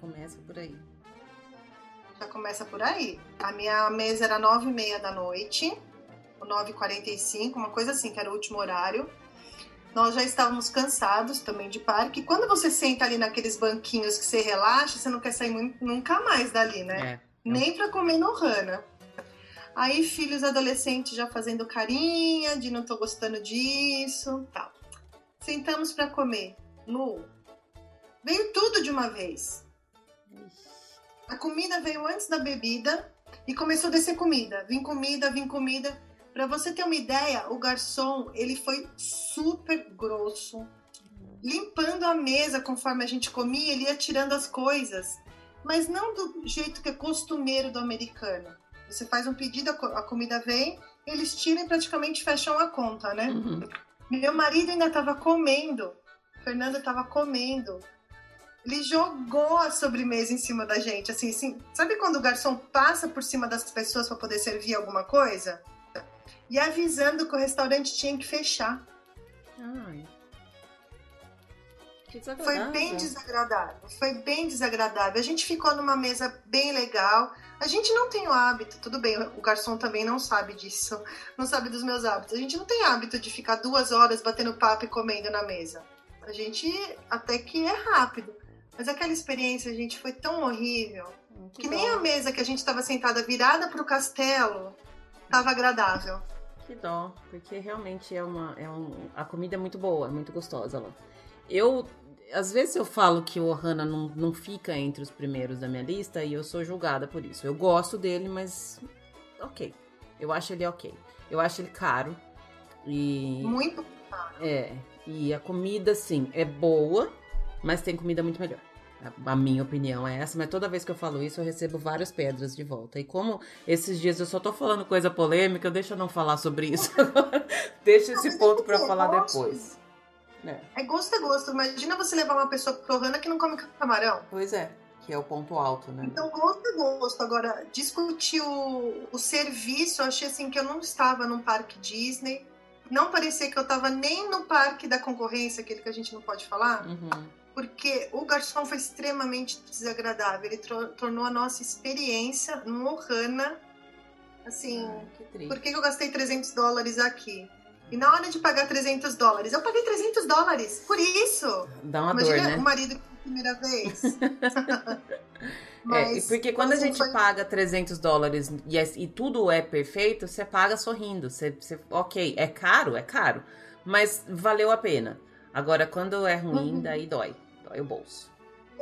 Começa por aí. Já começa por aí. A minha mesa era 9 e meia da noite, 9h45, uma coisa assim, que era o último horário. Nós já estávamos cansados também de parque. Quando você senta ali naqueles banquinhos que você relaxa, você não quer sair muito, nunca mais dali, né? É. Nem para comer no Rana. Aí filhos adolescentes já fazendo carinha de não tô gostando disso, tal. Sentamos para comer. Lu, veio tudo de uma vez. A comida veio antes da bebida e começou a descer comida. Vim comida, vim comida. Para você ter uma ideia, o garçom, ele foi super grosso, limpando a mesa conforme a gente comia, ele ia tirando as coisas, mas não do jeito que é costumeiro do americano. Você faz um pedido, a comida vem, eles tiram e praticamente fecham a conta, né? Uhum. Meu marido ainda estava comendo, Fernando estava comendo. Ele jogou a sobremesa em cima da gente, assim, assim. Sabe quando o garçom passa por cima das pessoas para poder servir alguma coisa? E avisando que o restaurante tinha que fechar. Ai. Foi bem desagradável. Foi bem desagradável. A gente ficou numa mesa bem legal. A gente não tem o hábito, tudo bem, o garçom também não sabe disso, não sabe dos meus hábitos. A gente não tem hábito de ficar duas horas batendo papo e comendo na mesa. A gente até que é rápido. Mas aquela experiência, gente, foi tão horrível hum, que, que nem a mesa que a gente estava sentada virada para o castelo estava agradável. Que dó, porque realmente é uma, é um, a comida é muito boa, é muito gostosa lá. Eu às vezes eu falo que o Ohana não, não fica entre os primeiros da minha lista e eu sou julgada por isso. Eu gosto dele, mas ok. Eu acho ele ok. Eu acho ele caro. E. Muito caro. É. E a comida, sim, é boa, mas tem comida muito melhor. A, a minha opinião é essa, mas toda vez que eu falo isso, eu recebo várias pedras de volta. E como esses dias eu só tô falando coisa polêmica, deixa eu não falar sobre isso agora. deixa esse ponto para falar depois. É. é gosto é gosto. Imagina você levar uma pessoa pro Ohana que não come camarão. Pois é, que é o ponto alto, né? Então, gosto é gosto. Agora, discutir o, o serviço, eu achei assim que eu não estava num parque Disney. Não parecia que eu estava nem no parque da concorrência, aquele que a gente não pode falar. Uhum. Porque o garçom foi extremamente desagradável. Ele tornou a nossa experiência no Ohana assim. Ah, que por que eu gastei 300 dólares aqui? E na hora de pagar 300 dólares, eu paguei 300 dólares por isso. Dá uma Imagina dor, né? o marido primeira vez. Mas, é, porque quando a gente foi... paga 300 dólares e, é, e, tudo é perfeito, você paga sorrindo. Você, você, ok, é caro, é caro, mas valeu a pena. Agora, quando é ruim, uhum. daí dói. Dói o bolso.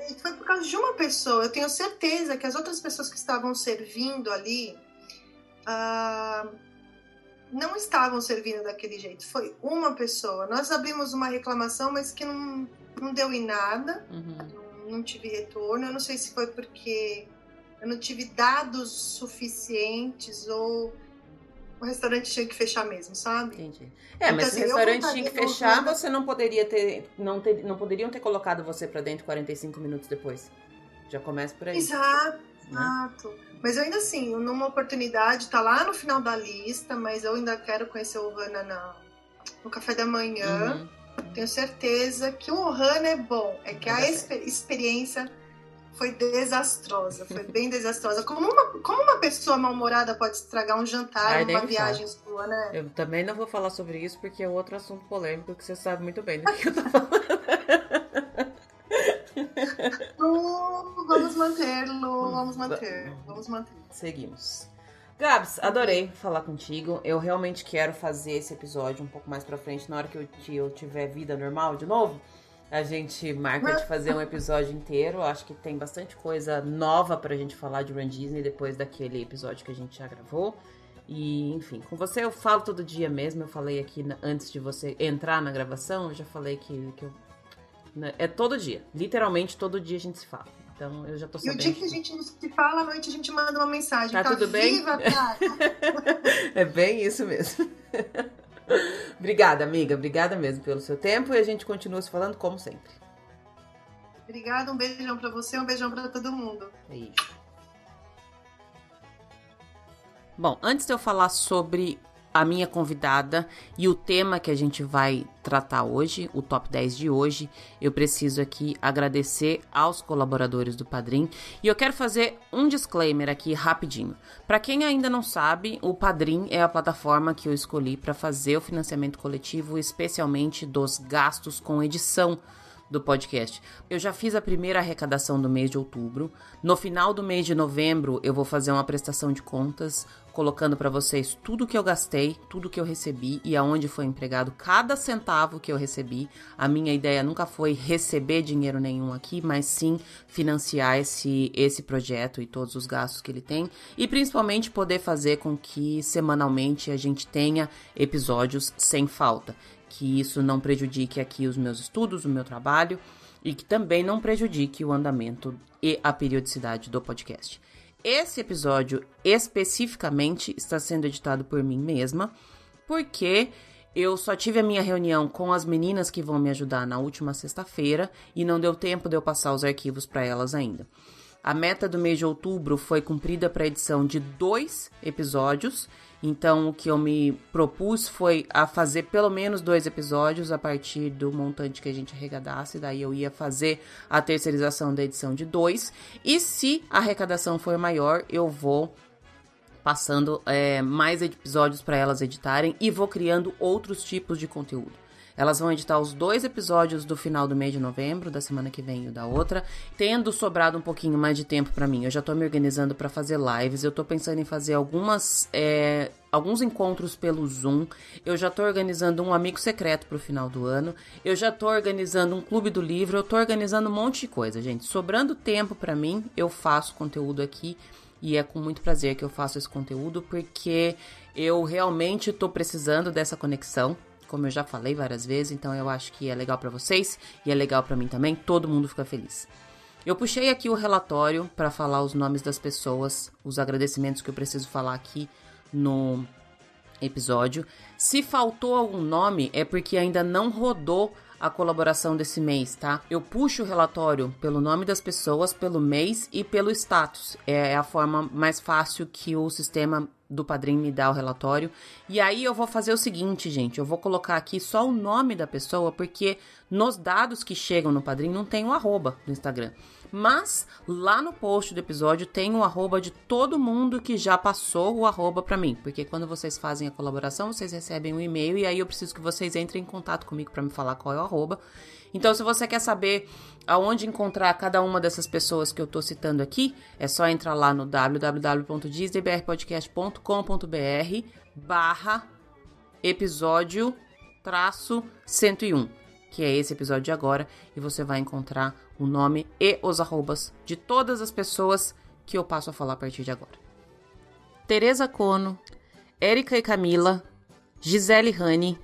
E foi por causa de uma pessoa. Eu tenho certeza que as outras pessoas que estavam servindo ali uh, não estavam servindo daquele jeito. Foi uma pessoa. Nós abrimos uma reclamação, mas que não, não deu em nada. Uhum não tive retorno. Eu não sei se foi porque eu não tive dados suficientes ou o restaurante tinha que fechar mesmo, sabe? Entendi. É, então, mas assim, se o restaurante tinha que fechar, você não poderia ter não, ter, não poderiam ter colocado você para dentro 45 minutos depois. Já começa por aí. Exato, né? Mas eu ainda assim, numa oportunidade, tá lá no final da lista, mas eu ainda quero conhecer o Hana no café da manhã. Uhum. Tenho certeza que o Ohana é bom. É que a exper experiência foi desastrosa, foi bem desastrosa. Como uma, como uma pessoa mal-humorada pode estragar um jantar, Ai, uma viagem sua, né? Eu também não vou falar sobre isso porque é outro assunto polêmico que você sabe muito bem do que eu tô falando. Lu, vamos manter, Lu, vamos manter, vamos manter. Seguimos. Gabs, adorei falar contigo. Eu realmente quero fazer esse episódio um pouco mais pra frente, na hora que eu, eu tiver vida normal de novo. A gente marca de fazer um episódio inteiro. Acho que tem bastante coisa nova pra gente falar de Run Disney depois daquele episódio que a gente já gravou. E, enfim, com você eu falo todo dia mesmo. Eu falei aqui antes de você entrar na gravação, eu já falei que, que eu, né, é todo dia. Literalmente todo dia a gente se fala. Então eu já tô sabendo. E o dia que a gente não se fala, à noite a gente manda uma mensagem. Tá, tá tudo bem? Viva, é bem isso mesmo. Obrigada, amiga. Obrigada mesmo pelo seu tempo e a gente continua se falando como sempre. Obrigada, um beijão para você, um beijão para todo mundo. Isso. Bom, antes de eu falar sobre a minha convidada e o tema que a gente vai tratar hoje, o top 10 de hoje, eu preciso aqui agradecer aos colaboradores do Padrim e eu quero fazer um disclaimer aqui rapidinho. Para quem ainda não sabe, o Padrim é a plataforma que eu escolhi para fazer o financiamento coletivo, especialmente dos gastos com edição do podcast. Eu já fiz a primeira arrecadação do mês de outubro. No final do mês de novembro, eu vou fazer uma prestação de contas, colocando para vocês tudo que eu gastei, tudo que eu recebi e aonde foi empregado cada centavo que eu recebi. A minha ideia nunca foi receber dinheiro nenhum aqui, mas sim financiar esse, esse projeto e todos os gastos que ele tem e principalmente poder fazer com que semanalmente a gente tenha episódios sem falta que isso não prejudique aqui os meus estudos, o meu trabalho e que também não prejudique o andamento e a periodicidade do podcast. Esse episódio especificamente está sendo editado por mim mesma, porque eu só tive a minha reunião com as meninas que vão me ajudar na última sexta-feira e não deu tempo de eu passar os arquivos para elas ainda. A meta do mês de outubro foi cumprida para a edição de dois episódios então, o que eu me propus foi a fazer pelo menos dois episódios a partir do montante que a gente arrecadasse. Daí eu ia fazer a terceirização da edição de dois. E se a arrecadação for maior, eu vou passando é, mais episódios para elas editarem e vou criando outros tipos de conteúdo. Elas vão editar os dois episódios do final do mês de novembro, da semana que vem e da outra, tendo sobrado um pouquinho mais de tempo para mim. Eu já tô me organizando para fazer lives, eu tô pensando em fazer algumas. É, alguns encontros pelo Zoom. Eu já tô organizando um amigo secreto pro final do ano. Eu já tô organizando um clube do livro. Eu tô organizando um monte de coisa, gente. Sobrando tempo para mim, eu faço conteúdo aqui. E é com muito prazer que eu faço esse conteúdo, porque eu realmente tô precisando dessa conexão como eu já falei várias vezes, então eu acho que é legal para vocês e é legal para mim também, todo mundo fica feliz. Eu puxei aqui o relatório para falar os nomes das pessoas, os agradecimentos que eu preciso falar aqui no episódio. Se faltou algum nome, é porque ainda não rodou a colaboração desse mês, tá? Eu puxo o relatório pelo nome das pessoas, pelo mês e pelo status. É a forma mais fácil que o sistema do padrinho me dá o relatório. E aí eu vou fazer o seguinte, gente, eu vou colocar aqui só o nome da pessoa, porque nos dados que chegam no padrinho não tem o arroba do Instagram. Mas lá no post do episódio tem o arroba de todo mundo que já passou o arroba para mim, porque quando vocês fazem a colaboração, vocês recebem um e-mail e aí eu preciso que vocês entrem em contato comigo para me falar qual é o arroba. Então, se você quer saber aonde encontrar cada uma dessas pessoas que eu tô citando aqui, é só entrar lá no www.disneybrpodcast.com.br barra episódio traço 101, que é esse episódio de agora, e você vai encontrar o nome e os arrobas de todas as pessoas que eu passo a falar a partir de agora. Tereza Cono, Érica e Camila, Gisele Rani,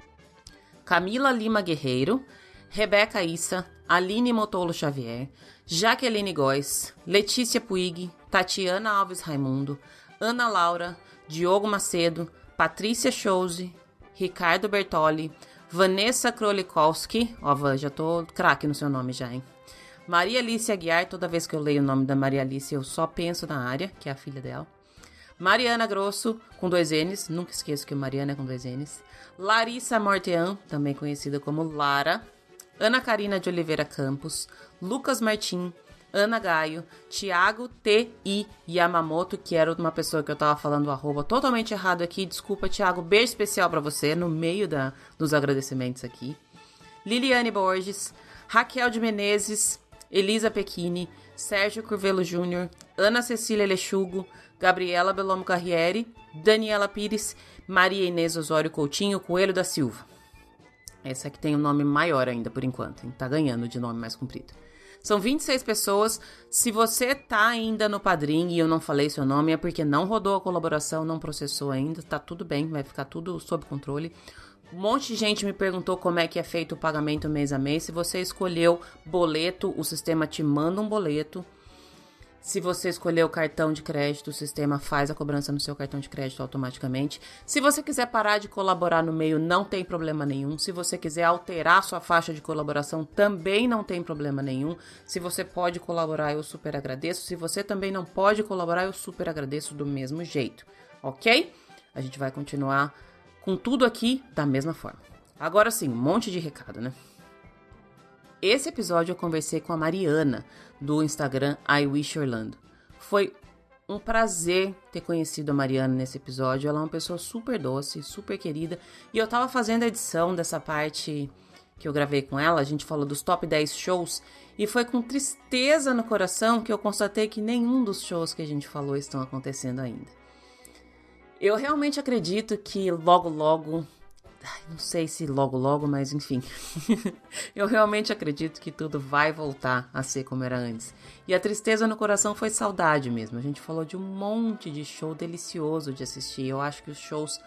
Camila Lima Guerreiro, Rebeca Issa, Aline Motolo Xavier, Jaqueline Góes, Letícia Puig, Tatiana Alves Raimundo, Ana Laura, Diogo Macedo, Patrícia Chose, Ricardo Bertoli, Vanessa Krolikowski, ó, Van, já tô craque no seu nome já, hein? Maria Alice Aguiar, toda vez que eu leio o nome da Maria Alice, eu só penso na área, que é a filha dela. Mariana Grosso, com dois N's, nunca esqueço que Mariana é com dois N's. Larissa Mortean, também conhecida como Lara. Ana Karina de Oliveira Campos. Lucas Martim. Ana Gaio, Thiago T.I. Yamamoto, que era uma pessoa que eu tava falando arroba totalmente errado aqui. Desculpa, Thiago. Beijo especial para você no meio da, dos agradecimentos aqui. Liliane Borges, Raquel de Menezes, Elisa Pequini, Sérgio Curvelo Júnior, Ana Cecília Lechugo, Gabriela Belomo Carriere, Daniela Pires, Maria Inês Osório Coutinho, Coelho da Silva. Essa aqui tem um nome maior ainda por enquanto, tá ganhando de nome mais comprido. São 26 pessoas. Se você tá ainda no padrinho e eu não falei seu nome, é porque não rodou a colaboração, não processou ainda, tá tudo bem, vai ficar tudo sob controle. Um monte de gente me perguntou como é que é feito o pagamento mês a mês. Se você escolheu boleto, o sistema te manda um boleto. Se você escolher o cartão de crédito, o sistema faz a cobrança no seu cartão de crédito automaticamente. Se você quiser parar de colaborar no meio, não tem problema nenhum. Se você quiser alterar sua faixa de colaboração, também não tem problema nenhum. Se você pode colaborar, eu super agradeço. Se você também não pode colaborar, eu super agradeço do mesmo jeito, ok? A gente vai continuar com tudo aqui da mesma forma. Agora sim, um monte de recado, né? Esse episódio eu conversei com a Mariana do Instagram I Wish Orlando. Foi um prazer ter conhecido a Mariana nesse episódio. Ela é uma pessoa super doce, super querida. E eu tava fazendo a edição dessa parte que eu gravei com ela. A gente falou dos top 10 shows. E foi com tristeza no coração que eu constatei que nenhum dos shows que a gente falou estão acontecendo ainda. Eu realmente acredito que logo logo não sei se logo logo, mas enfim. eu realmente acredito que tudo vai voltar a ser como era antes. E a tristeza no coração foi saudade mesmo. A gente falou de um monte de show delicioso de assistir. Eu acho que os shows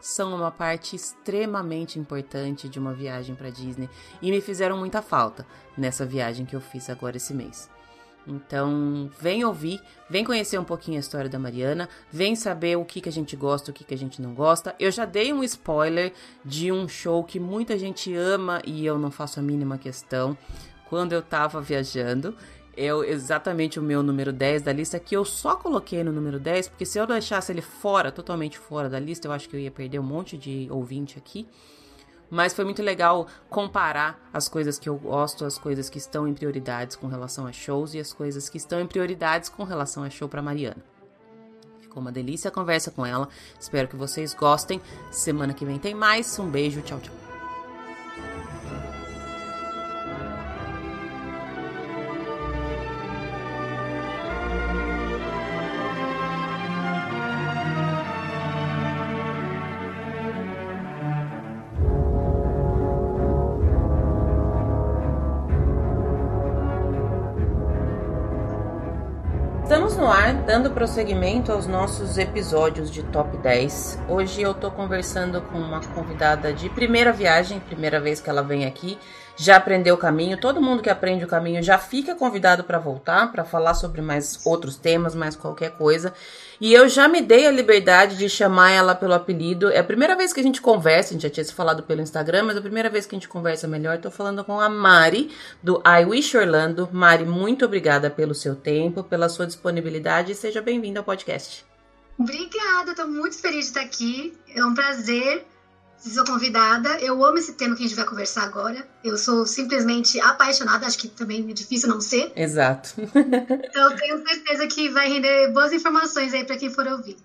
são uma parte extremamente importante de uma viagem para Disney e me fizeram muita falta nessa viagem que eu fiz agora esse mês. Então, vem ouvir, vem conhecer um pouquinho a história da Mariana, vem saber o que, que a gente gosta, o que, que a gente não gosta. Eu já dei um spoiler de um show que muita gente ama e eu não faço a mínima questão. Quando eu tava viajando, é exatamente o meu número 10 da lista, que eu só coloquei no número 10, porque se eu deixasse ele fora, totalmente fora da lista, eu acho que eu ia perder um monte de ouvinte aqui. Mas foi muito legal comparar as coisas que eu gosto, as coisas que estão em prioridades com relação a shows e as coisas que estão em prioridades com relação a show para Mariana. Ficou uma delícia a conversa com ela. Espero que vocês gostem. Semana que vem tem mais. Um beijo, tchau, tchau. Dando prosseguimento aos nossos episódios de Top 10. Hoje eu tô conversando com uma convidada de primeira viagem, primeira vez que ela vem aqui. Já aprendeu o caminho, todo mundo que aprende o caminho já fica convidado para voltar, para falar sobre mais outros temas, mais qualquer coisa. E eu já me dei a liberdade de chamar ela pelo apelido. É a primeira vez que a gente conversa, a gente já tinha se falado pelo Instagram, mas é a primeira vez que a gente conversa melhor. Estou falando com a Mari, do I Wish Orlando. Mari, muito obrigada pelo seu tempo, pela sua disponibilidade e seja bem-vinda ao podcast. Obrigada, estou muito feliz de estar aqui. É um prazer sou convidada. Eu amo esse tema que a gente vai conversar agora. Eu sou simplesmente apaixonada, acho que também é difícil não ser. Exato. então tenho certeza que vai render boas informações aí para quem for ouvir.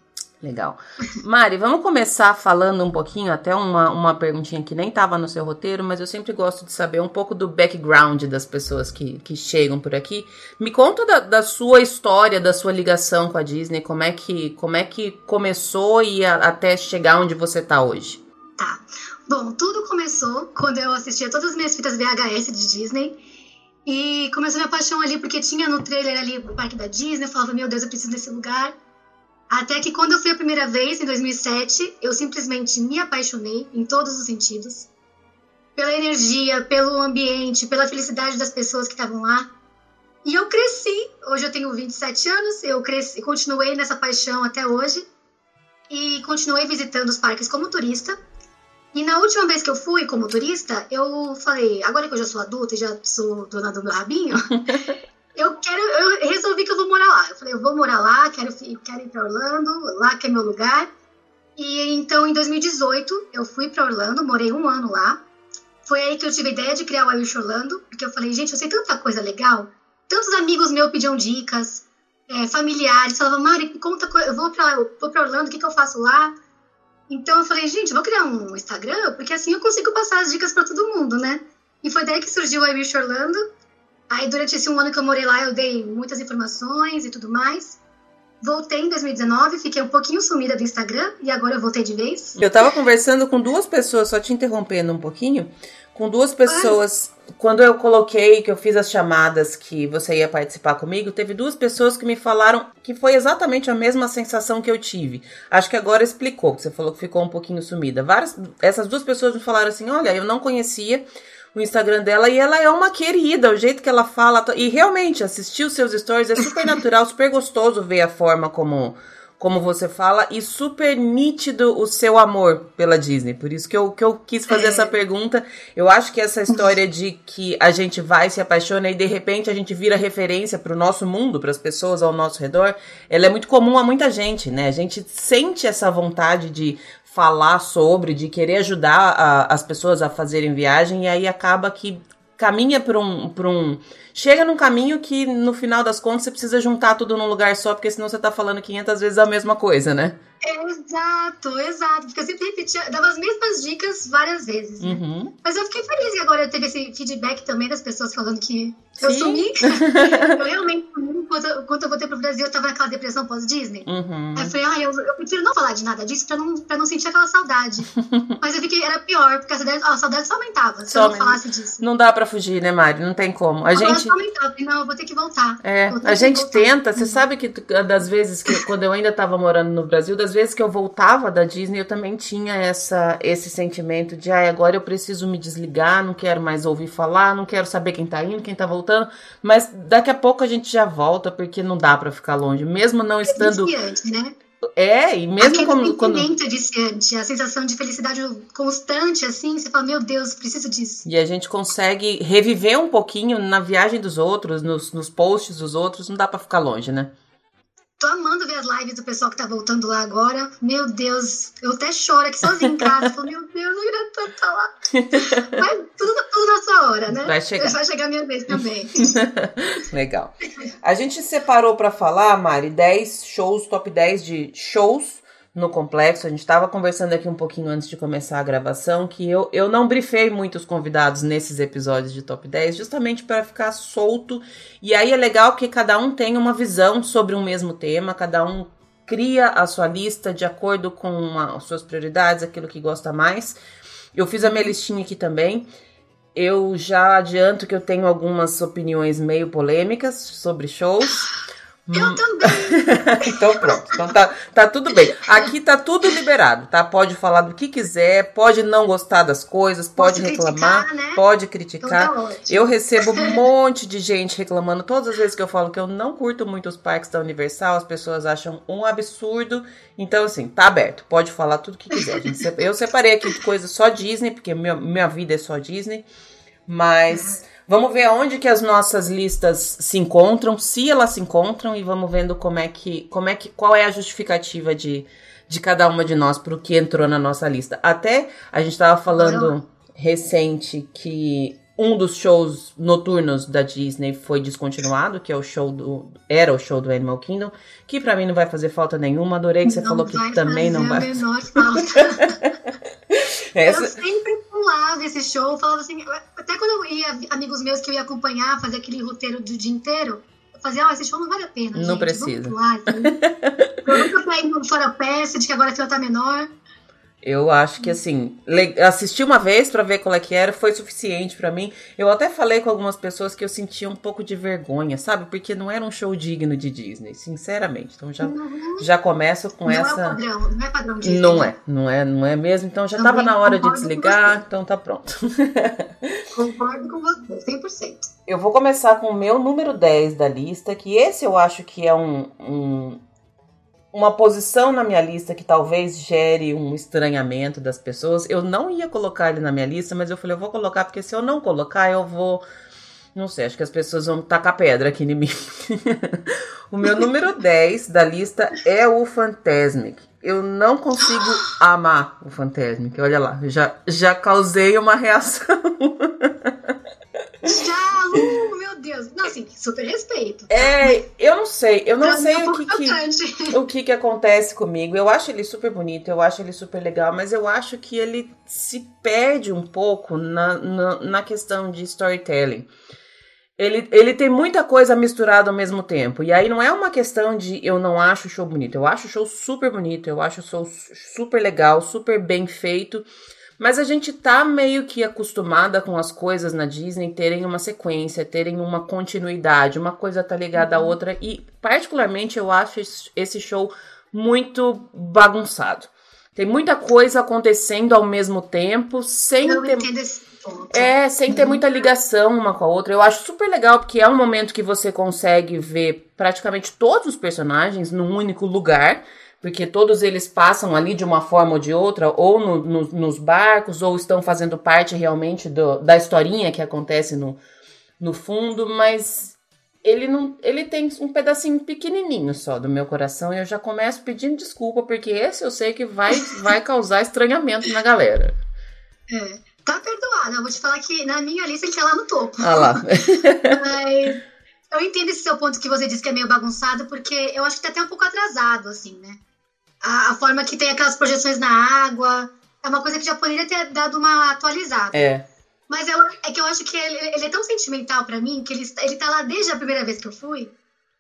Legal. Mari, vamos começar falando um pouquinho, até uma, uma perguntinha que nem estava no seu roteiro, mas eu sempre gosto de saber um pouco do background das pessoas que, que chegam por aqui. Me conta da, da sua história, da sua ligação com a Disney, como é que, como é que começou e a, até chegar onde você está hoje. Tá. Bom, tudo começou quando eu assistia todas as minhas fitas VHS de Disney. E começou minha paixão ali, porque tinha no trailer ali o parque da Disney. Eu falava, meu Deus, eu preciso desse lugar. Até que quando eu fui a primeira vez, em 2007, eu simplesmente me apaixonei em todos os sentidos. Pela energia, pelo ambiente, pela felicidade das pessoas que estavam lá. E eu cresci. Hoje eu tenho 27 anos, eu cresci, continuei nessa paixão até hoje. E continuei visitando os parques como turista. E na última vez que eu fui como turista, eu falei, agora que eu já sou adulta e já sou dona do meu rabinho, eu quero, eu resolvi que eu vou morar lá. Eu falei, eu vou morar lá, quero, quero ir para Orlando, lá que é meu lugar. E então, em 2018, eu fui para Orlando, morei um ano lá. Foi aí que eu tive a ideia de criar o Irish Orlando, porque eu falei, gente, eu sei tanta coisa legal. Tantos amigos meus pediam dicas, é, familiares, falavam, Mari, conta, eu vou para Orlando, o que, que eu faço lá? Então eu falei, gente, vou criar um Instagram, porque assim eu consigo passar as dicas para todo mundo, né? E foi daí que surgiu o Irish Orlando. Aí, durante esse um ano que eu morei lá, eu dei muitas informações e tudo mais. Voltei em 2019, fiquei um pouquinho sumida do Instagram e agora eu voltei de vez. Eu tava conversando com duas pessoas, só te interrompendo um pouquinho, com duas pessoas. Ai. Quando eu coloquei que eu fiz as chamadas que você ia participar comigo, teve duas pessoas que me falaram que foi exatamente a mesma sensação que eu tive. Acho que agora explicou, que você falou que ficou um pouquinho sumida. Várias, essas duas pessoas me falaram assim: olha, eu não conhecia o Instagram dela e ela é uma querida, o jeito que ela fala. E realmente, assistir os seus stories é super natural, super gostoso ver a forma como, como você fala e super nítido o seu amor pela Disney. Por isso que eu, que eu quis fazer é. essa pergunta. Eu acho que essa história de que a gente vai, se apaixona e de repente a gente vira referência para o nosso mundo, para as pessoas ao nosso redor, ela é muito comum a muita gente, né? A gente sente essa vontade de falar sobre, de querer ajudar a, as pessoas a fazerem viagem, e aí acaba que caminha para um, pra um. Chega num caminho que no final das contas você precisa juntar tudo num lugar só, porque senão você tá falando 500 vezes a mesma coisa, né? Exato, exato. Porque eu sempre repetia, dava as mesmas dicas várias vezes. Né? Uhum. Mas eu fiquei feliz que agora eu teve esse feedback também das pessoas falando que Sim. eu sumi. eu realmente sumi. Quando, quando eu voltei pro Brasil, eu tava naquela depressão pós-Disney. Uhum. Aí eu falei, ah, eu, eu, prefiro não falar de nada disso pra não, pra não sentir aquela saudade. Mas eu fiquei, era pior, porque a saudade, a saudade só aumentava se só eu não falasse disso. Não dá pra fugir, né, Mari? Não tem como. A, a gente. Só aumentava. Não, eu vou ter que voltar. É, a gente tenta. Você sabe que das vezes que, quando eu ainda tava morando no Brasil, das vezes que eu voltava da Disney, eu também tinha essa, esse sentimento de, ai, agora eu preciso me desligar, não quero mais ouvir falar, não quero saber quem tá indo, quem tá voltando. Mas daqui a pouco a gente já volta, porque não dá para ficar longe, mesmo não é estando. né? É, e mesmo Aquele quando, quando. Viciante, a sensação de felicidade constante, assim, você fala, meu Deus, preciso disso. E a gente consegue reviver um pouquinho na viagem dos outros, nos, nos posts dos outros, não dá para ficar longe, né? Tô amando ver as lives do pessoal que tá voltando lá agora. Meu Deus, eu até choro aqui sozinho em casa. Falo, meu Deus, eu queria tanto estar tá lá. Mas tudo, tudo na sua hora, né? Vai chegar. Vai chegar a minha vez também. Legal. A gente separou para falar, Mari, 10 shows, top 10 de shows no complexo. A gente estava conversando aqui um pouquinho antes de começar a gravação que eu, eu não brifei muitos convidados nesses episódios de top 10, justamente para ficar solto. E aí é legal que cada um tem uma visão sobre um mesmo tema, cada um cria a sua lista de acordo com as suas prioridades, aquilo que gosta mais. Eu fiz a minha listinha aqui também. Eu já adianto que eu tenho algumas opiniões meio polêmicas sobre shows. Eu hum. também. então pronto. Então tá, tá tudo bem. Aqui tá tudo liberado, tá? Pode falar do que quiser, pode não gostar das coisas, pode, pode reclamar, criticar, né? pode criticar. Então tá eu recebo um monte de gente reclamando todas as vezes que eu falo que eu não curto muito os parques da Universal, as pessoas acham um absurdo. Então, assim, tá aberto. Pode falar tudo que quiser. Eu separei aqui de coisas só Disney, porque minha, minha vida é só Disney. Mas. Vamos ver aonde que as nossas listas se encontram, se elas se encontram, e vamos vendo como é que, como é que, qual é a justificativa de, de cada uma de nós para o que entrou na nossa lista. Até a gente estava falando recente que um dos shows noturnos da Disney foi descontinuado, que é o show do. Era o show do Animal Kingdom, que para mim não vai fazer falta nenhuma. Adorei que você não falou que também não vai. Menor falta. Essa... Eu sempre pulava esse show, falava assim, até quando eu ia, amigos meus que eu ia acompanhar, fazer aquele roteiro do dia inteiro, eu fazia, ah, esse show não vale a pena. Não gente, precisa. Vamos pular, eu nunca ir no Fora Peça, de que agora a fila tá menor. Eu acho que assim, assistir uma vez para ver qual é que era foi suficiente para mim. Eu até falei com algumas pessoas que eu sentia um pouco de vergonha, sabe? Porque não era um show digno de Disney, sinceramente. Então já uhum. já começo com não essa é padrão, não é padrão Disney. Não é, não é, não é mesmo. Então já Também tava na hora de desligar, então tá pronto. concordo com você, 100%. Eu vou começar com o meu número 10 da lista, que esse eu acho que é um, um uma posição na minha lista que talvez gere um estranhamento das pessoas. Eu não ia colocar ele na minha lista, mas eu falei, eu vou colocar, porque se eu não colocar, eu vou. Não sei, acho que as pessoas vão tacar pedra aqui em mim. o meu número 10 da lista é o Fantasmic. Eu não consigo amar o Fantasmic. Olha lá, já, já causei uma reação. Já, Lu, meu Deus. Não, assim, super respeito. Tá? É, eu não sei. Eu não pra sei é o que, que, o que que acontece comigo. Eu acho ele super bonito, eu acho ele super legal, mas eu acho que ele se perde um pouco na, na, na questão de storytelling. Ele, ele tem muita coisa misturada ao mesmo tempo. E aí não é uma questão de eu não acho o show bonito. Eu acho o show super bonito, eu acho o show super legal, super bem feito. Mas a gente tá meio que acostumada com as coisas na Disney terem uma sequência, terem uma continuidade, uma coisa tá ligada uhum. à outra. E, particularmente, eu acho esse show muito bagunçado. Tem muita coisa acontecendo ao mesmo tempo, sem eu ter. É, sem ter muita ligação uma com a outra. Eu acho super legal, porque é um momento que você consegue ver praticamente todos os personagens num único lugar porque todos eles passam ali de uma forma ou de outra, ou no, no, nos barcos, ou estão fazendo parte realmente do, da historinha que acontece no, no fundo, mas ele não ele tem um pedacinho pequenininho só do meu coração e eu já começo pedindo desculpa, porque esse eu sei que vai, vai causar estranhamento na galera. É, tá perdoado. Eu vou te falar que na minha lista ele tá lá no topo. Ah lá. mas eu entendo esse seu ponto que você disse que é meio bagunçado, porque eu acho que tá até um pouco atrasado, assim, né? A, a, forma que tem aquelas projeções na água. É uma coisa que já poderia ter dado uma atualizada. É. Mas eu, é que eu acho que ele, ele é tão sentimental para mim, que ele, ele tá lá desde a primeira vez que eu fui,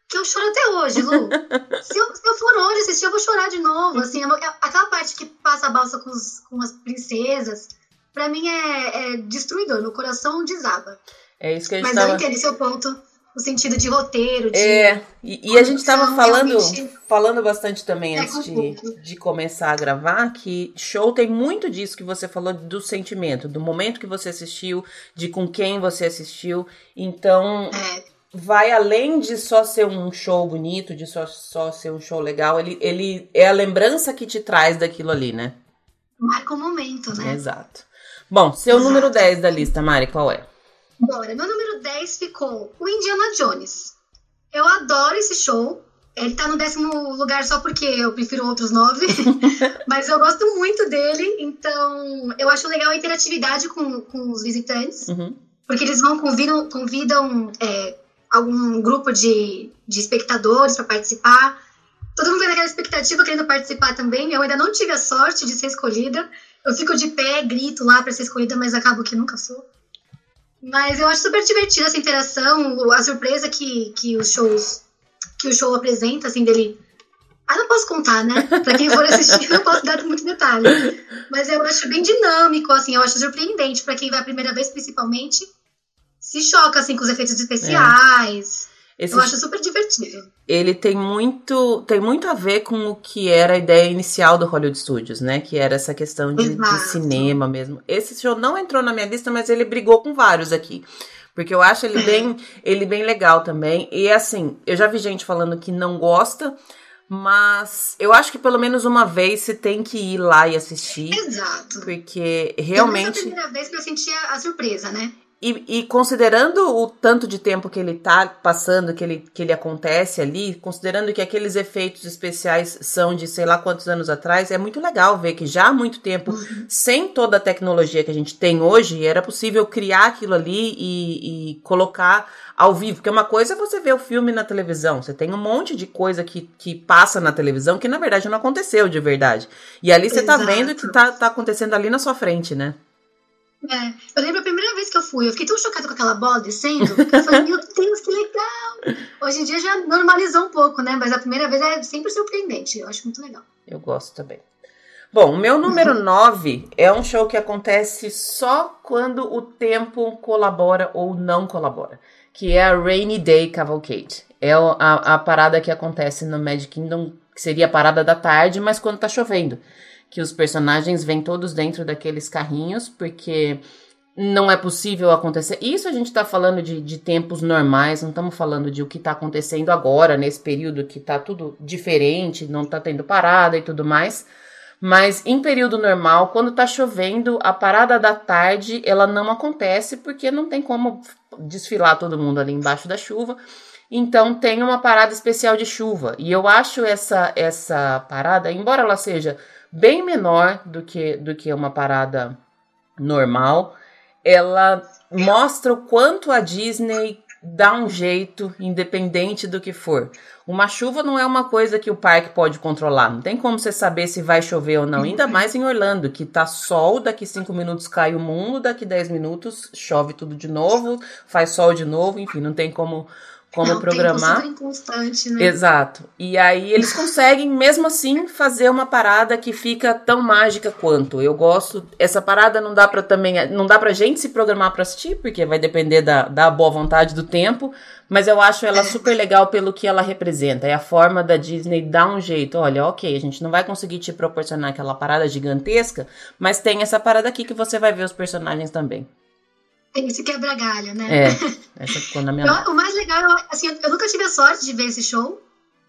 que eu choro até hoje, Lu. se, eu, se eu for hoje assistir, eu vou chorar de novo. Assim, aquela parte que passa a balsa com, os, com as princesas, para mim é, é destruidor. Meu coração desaba. É isso que a gente Mas tava... eu entendo seu ponto no sentido de roteiro, de. É, e, e a gente estava falando, falando bastante também é antes de, de começar a gravar que show tem muito disso que você falou do sentimento, do momento que você assistiu, de com quem você assistiu. Então. É. Vai além de só ser um show bonito, de só, só ser um show legal, ele, ele é a lembrança que te traz daquilo ali, né? Marca o momento, né? Exato. Bom, seu Exato. número 10 da lista, Mari, qual é? Bora, meu número 10 ficou o Indiana Jones. Eu adoro esse show. Ele tá no décimo lugar só porque eu prefiro outros nove. Mas eu gosto muito dele. Então, eu acho legal a interatividade com, com os visitantes. Uhum. Porque eles vão, convidam, convidam é, algum grupo de, de espectadores para participar. Todo mundo tem aquela expectativa querendo participar também. Eu ainda não tive a sorte de ser escolhida. Eu fico de pé, grito lá para ser escolhida, mas acabo que nunca sou. Mas eu acho super divertida essa interação, a surpresa que, que os shows que o show apresenta, assim, dele. Ah, não posso contar, né? Pra quem for assistir, não posso dar muito detalhe. Mas eu acho bem dinâmico, assim, eu acho surpreendente. para quem vai a primeira vez, principalmente, se choca, assim, com os efeitos especiais. É. Esse, eu acho super divertido. Ele tem muito, tem muito a ver com o que era a ideia inicial do Hollywood Studios, né? Que era essa questão de, de cinema mesmo. Esse show não entrou na minha lista, mas ele brigou com vários aqui. Porque eu acho ele é. bem, ele bem legal também. E assim, eu já vi gente falando que não gosta, mas eu acho que pelo menos uma vez você tem que ir lá e assistir. Exato. Porque realmente. Foi a primeira vez que eu senti a, a surpresa, né? E, e, considerando o tanto de tempo que ele tá passando, que ele, que ele acontece ali, considerando que aqueles efeitos especiais são de sei lá quantos anos atrás, é muito legal ver que já há muito tempo, uhum. sem toda a tecnologia que a gente tem hoje, era possível criar aquilo ali e, e colocar ao vivo. Porque uma coisa é você ver o filme na televisão, você tem um monte de coisa que, que passa na televisão que na verdade não aconteceu de verdade. E ali você Exato. tá vendo que tá, tá acontecendo ali na sua frente, né? É, eu lembro a primeira vez que eu fui, eu fiquei tão chocada com aquela bola descendo, que eu falei, meu Deus, que legal! Hoje em dia já normalizou um pouco, né? Mas a primeira vez é sempre surpreendente, eu acho muito legal. Eu gosto também. Bom, o meu número 9 é um show que acontece só quando o tempo colabora ou não colabora, que é a Rainy Day Cavalcade. É a, a parada que acontece no Magic Kingdom, que seria a parada da tarde, mas quando tá chovendo que os personagens vêm todos dentro daqueles carrinhos, porque não é possível acontecer. Isso a gente está falando de, de tempos normais, não estamos falando de o que está acontecendo agora, nesse período que está tudo diferente, não está tendo parada e tudo mais. Mas em período normal, quando está chovendo, a parada da tarde ela não acontece porque não tem como desfilar todo mundo ali embaixo da chuva. Então tem uma parada especial de chuva. E eu acho essa essa parada, embora ela seja bem menor do que, do que uma parada normal. Ela mostra o quanto a Disney dá um jeito, independente do que for. Uma chuva não é uma coisa que o parque pode controlar. Não tem como você saber se vai chover ou não. Ainda mais em Orlando, que tá sol, daqui 5 minutos cai o mundo, daqui 10 minutos chove tudo de novo, faz sol de novo, enfim, não tem como como é programar. inconstante, né? Exato. E aí eles conseguem, mesmo assim, fazer uma parada que fica tão mágica quanto. Eu gosto. Essa parada não dá para também. Não dá pra gente se programar para assistir, porque vai depender da, da boa vontade do tempo. Mas eu acho ela super legal pelo que ela representa. É a forma da Disney dar um jeito. Olha, ok, a gente não vai conseguir te proporcionar aquela parada gigantesca, mas tem essa parada aqui que você vai ver os personagens também. Esse quebra galho, né? É, essa ficou na minha eu, O mais legal, assim, eu nunca tive a sorte de ver esse show,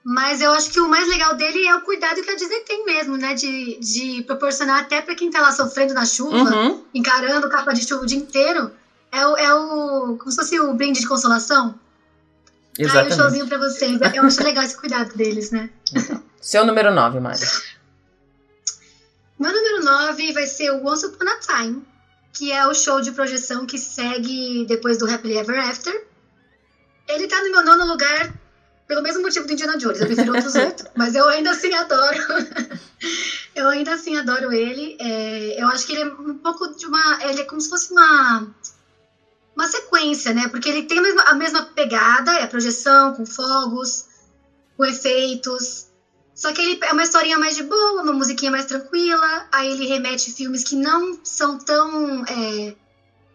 mas eu acho que o mais legal dele é o cuidado que a Disney tem mesmo, né? De, de proporcionar até para quem tá lá sofrendo na chuva, uhum. encarando capa de chuva o dia inteiro. É o, é o. Como se fosse o brinde de consolação. Exatamente. Aí o showzinho pra vocês. Eu acho legal esse cuidado deles, né? Seu número 9, Mari. Meu número 9 vai ser o Once Upon a Time que é o show de projeção que segue depois do Happily Ever After. Ele tá no meu nono lugar pelo mesmo motivo do Indiana Jones, eu prefiro outros oito, mas eu ainda assim adoro. eu ainda assim adoro ele. É, eu acho que ele é um pouco de uma. Ele é como se fosse uma. Uma sequência, né? Porque ele tem a mesma, a mesma pegada, é a projeção, com fogos, com efeitos. Só que ele é uma historinha mais de boa, uma musiquinha mais tranquila. Aí ele remete filmes que não são tão, é,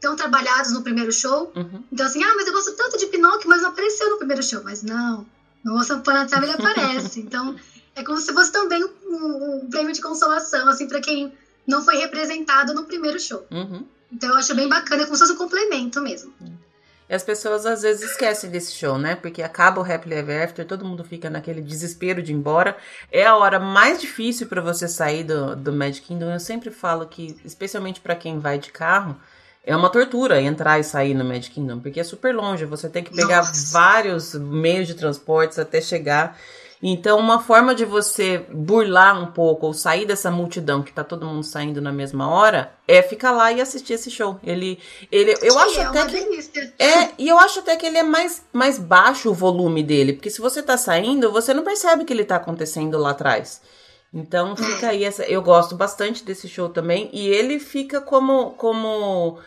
tão trabalhados no primeiro show. Uhum. Então, assim, ah, mas eu gosto tanto de Pinóquio, mas não apareceu no primeiro show. Mas não, no a Time ele aparece. então, é como se fosse também um, um prêmio de consolação, assim, para quem não foi representado no primeiro show. Uhum. Então, eu acho bem bacana, é como se fosse um complemento mesmo. Uhum. E as pessoas às vezes esquecem desse show, né? Porque acaba o Happily Ever After, todo mundo fica naquele desespero de ir embora. É a hora mais difícil para você sair do, do Magic Kingdom. Eu sempre falo que, especialmente para quem vai de carro, é uma tortura entrar e sair no Magic Kingdom, porque é super longe. Você tem que pegar Nossa. vários meios de transportes até chegar. Então, uma forma de você burlar um pouco ou sair dessa multidão que tá todo mundo saindo na mesma hora é ficar lá e assistir esse show. Ele, ele, eu acho é até que delícia. é e eu acho até que ele é mais, mais baixo o volume dele, porque se você tá saindo, você não percebe que ele tá acontecendo lá atrás. Então fica aí essa, eu gosto bastante desse show também e ele fica como como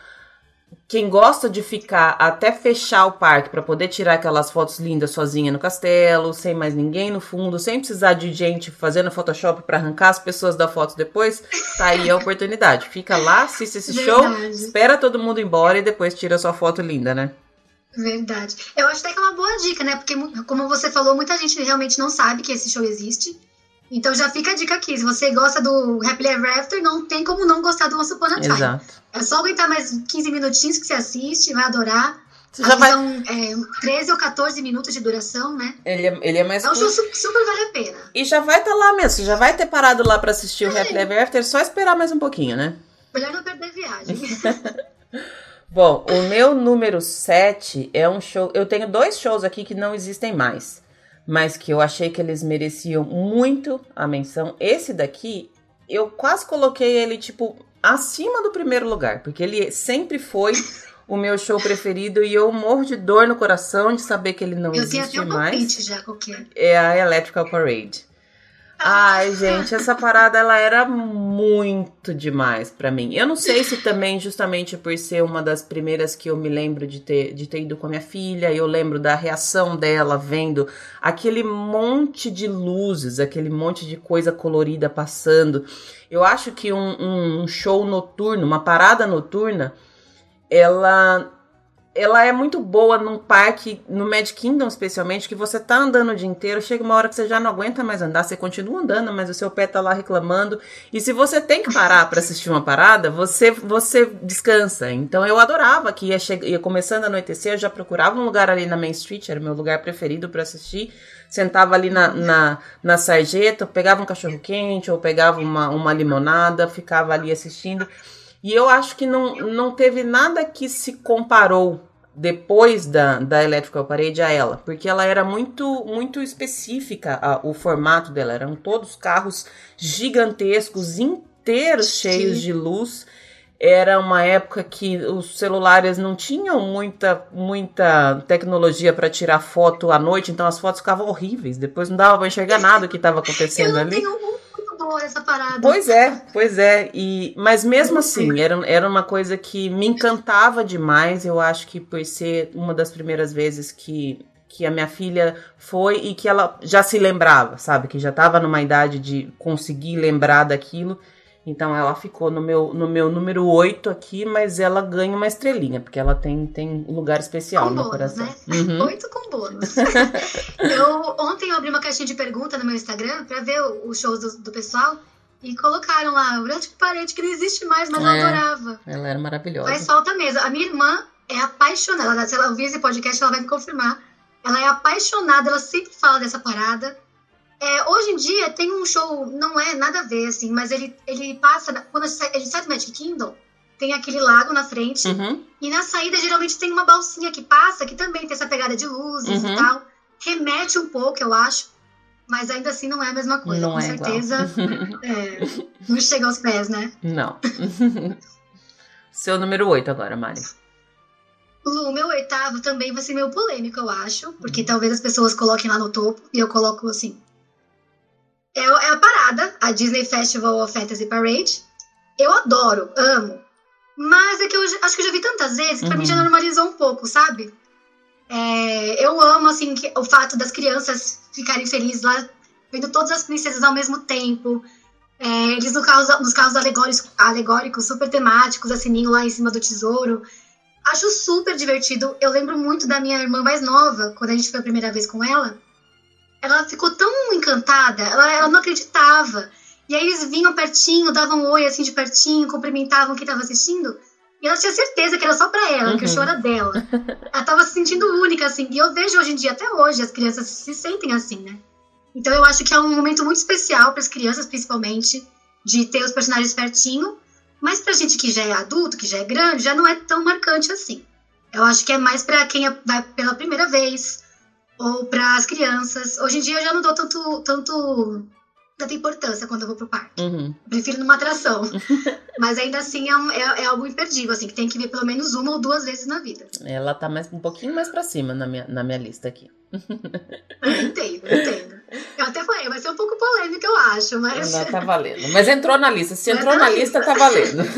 quem gosta de ficar até fechar o parque para poder tirar aquelas fotos lindas sozinha no castelo, sem mais ninguém no fundo, sem precisar de gente fazendo Photoshop para arrancar as pessoas da foto depois, tá aí a oportunidade. Fica lá, assiste esse Verdade. show, espera todo mundo embora e depois tira sua foto linda, né? Verdade. Eu acho até que é uma boa dica, né? Porque, como você falou, muita gente realmente não sabe que esse show existe. Então já fica a dica aqui. Se você gosta do Happily Ever After, não tem como não gostar do Once Upon a Time. Exato. É só aguentar mais 15 minutinhos que você assiste, vai adorar. Você já vai... São é, 13 ou 14 minutos de duração, né? Ele é, ele é mais. É um show super, super vale a pena. E já vai estar tá lá mesmo. Você já vai ter parado lá para assistir é. o Happily Ever After, só esperar mais um pouquinho, né? Melhor não perder viagem. Bom, o meu número 7 é um show. Eu tenho dois shows aqui que não existem mais, mas que eu achei que eles mereciam muito a menção. Esse daqui, eu quase coloquei ele, tipo, acima do primeiro lugar, porque ele sempre foi o meu show preferido e eu morro de dor no coração de saber que ele não eu existe tenho até um mais. Já, qualquer. É a Electrical Parade. Ai, gente, essa parada ela era muito demais para mim. Eu não sei se também justamente por ser uma das primeiras que eu me lembro de ter, de ter ido com a minha filha, eu lembro da reação dela vendo aquele monte de luzes, aquele monte de coisa colorida passando. Eu acho que um, um show noturno, uma parada noturna, ela ela é muito boa num parque, no Magic Kingdom especialmente, que você tá andando o dia inteiro, chega uma hora que você já não aguenta mais andar, você continua andando, mas o seu pé tá lá reclamando. E se você tem que parar para assistir uma parada, você você descansa. Então eu adorava que ia, ia começando a anoitecer, eu já procurava um lugar ali na Main Street, era o meu lugar preferido para assistir. Sentava ali na, na, na sarjeta, pegava um cachorro quente ou pegava uma, uma limonada, ficava ali assistindo. E eu acho que não, não teve nada que se comparou depois da, da Electrical Parade a ela, porque ela era muito muito específica, a, o formato dela. Eram todos carros gigantescos, inteiros, cheios de luz. Era uma época que os celulares não tinham muita, muita tecnologia para tirar foto à noite, então as fotos ficavam horríveis. Depois não dava para enxergar nada o que estava acontecendo ali. Tenho essa parada. Pois é, pois é. E, mas mesmo assim, era, era uma coisa que me encantava demais. Eu acho que por ser uma das primeiras vezes que, que a minha filha foi e que ela já se lembrava, sabe? Que já estava numa idade de conseguir lembrar daquilo. Então ela ficou no meu, no meu número 8 aqui, mas ela ganha uma estrelinha, porque ela tem, tem um lugar especial com no bônus, coração. Né? Uhum. 8 com bônus. eu, ontem eu abri uma caixinha de pergunta no meu Instagram pra ver os shows do, do pessoal. E colocaram lá, o grande parede que não existe mais, mas é, eu adorava. Ela era maravilhosa. Mas falta mesmo. A minha irmã é apaixonada. Se ela ouvir esse podcast, ela vai me confirmar. Ela é apaixonada, ela sempre fala dessa parada. É, hoje em dia tem um show, não é nada a ver, assim, mas ele, ele passa. Quando a gente sai do Magic Kingdom, tem aquele lago na frente. Uhum. E na saída, geralmente, tem uma balsinha que passa, que também tem essa pegada de luzes uhum. e tal. Remete um pouco, eu acho. Mas ainda assim não é a mesma coisa. Não com é certeza. é, não chega aos pés, né? Não. Seu número 8 agora, Mari. Lu, meu oitavo também vai ser meio polêmico, eu acho. Porque uhum. talvez as pessoas coloquem lá no topo. E eu coloco assim, é, é a parada, a Disney Festival of Fantasy Parade. Eu adoro, amo. Mas é que eu acho que eu já vi tantas vezes que uhum. pra mim já uhum. normalizou um pouco, sabe? É, eu amo, assim, que, o fato das crianças ficarem felizes lá, vendo todas as princesas ao mesmo tempo. É, eles no carros, nos carros alegóricos, alegóricos, super temáticos, a sininho lá em cima do tesouro. Acho super divertido. Eu lembro muito da minha irmã mais nova, quando a gente foi a primeira vez com ela ela ficou tão encantada, ela, ela não acreditava. E aí eles vinham pertinho, davam um oi assim de pertinho, cumprimentavam quem estava assistindo. E ela tinha certeza que era só pra ela, uhum. que o show era dela. ela tava se sentindo única, assim. E eu vejo hoje em dia, até hoje, as crianças se sentem assim, né? Então eu acho que é um momento muito especial para as crianças, principalmente, de ter os personagens pertinho. Mas pra gente que já é adulto, que já é grande, já não é tão marcante assim. Eu acho que é mais para quem é, vai pela primeira vez, ou para as crianças. Hoje em dia eu já não dou tanto, tanto tanta importância quando eu vou pro parque. Uhum. Prefiro numa atração. Mas ainda assim é, um, é, é, algo imperdível, assim, que tem que ver pelo menos uma ou duas vezes na vida. Ela tá mais, um pouquinho mais pra cima na minha, na minha lista aqui. Eu entendo, entendo. Eu até falei, vai ser um pouco polêmico, eu acho, mas. Não, tá valendo. Mas entrou na lista. Se entrou na, na lista, lista, tá valendo.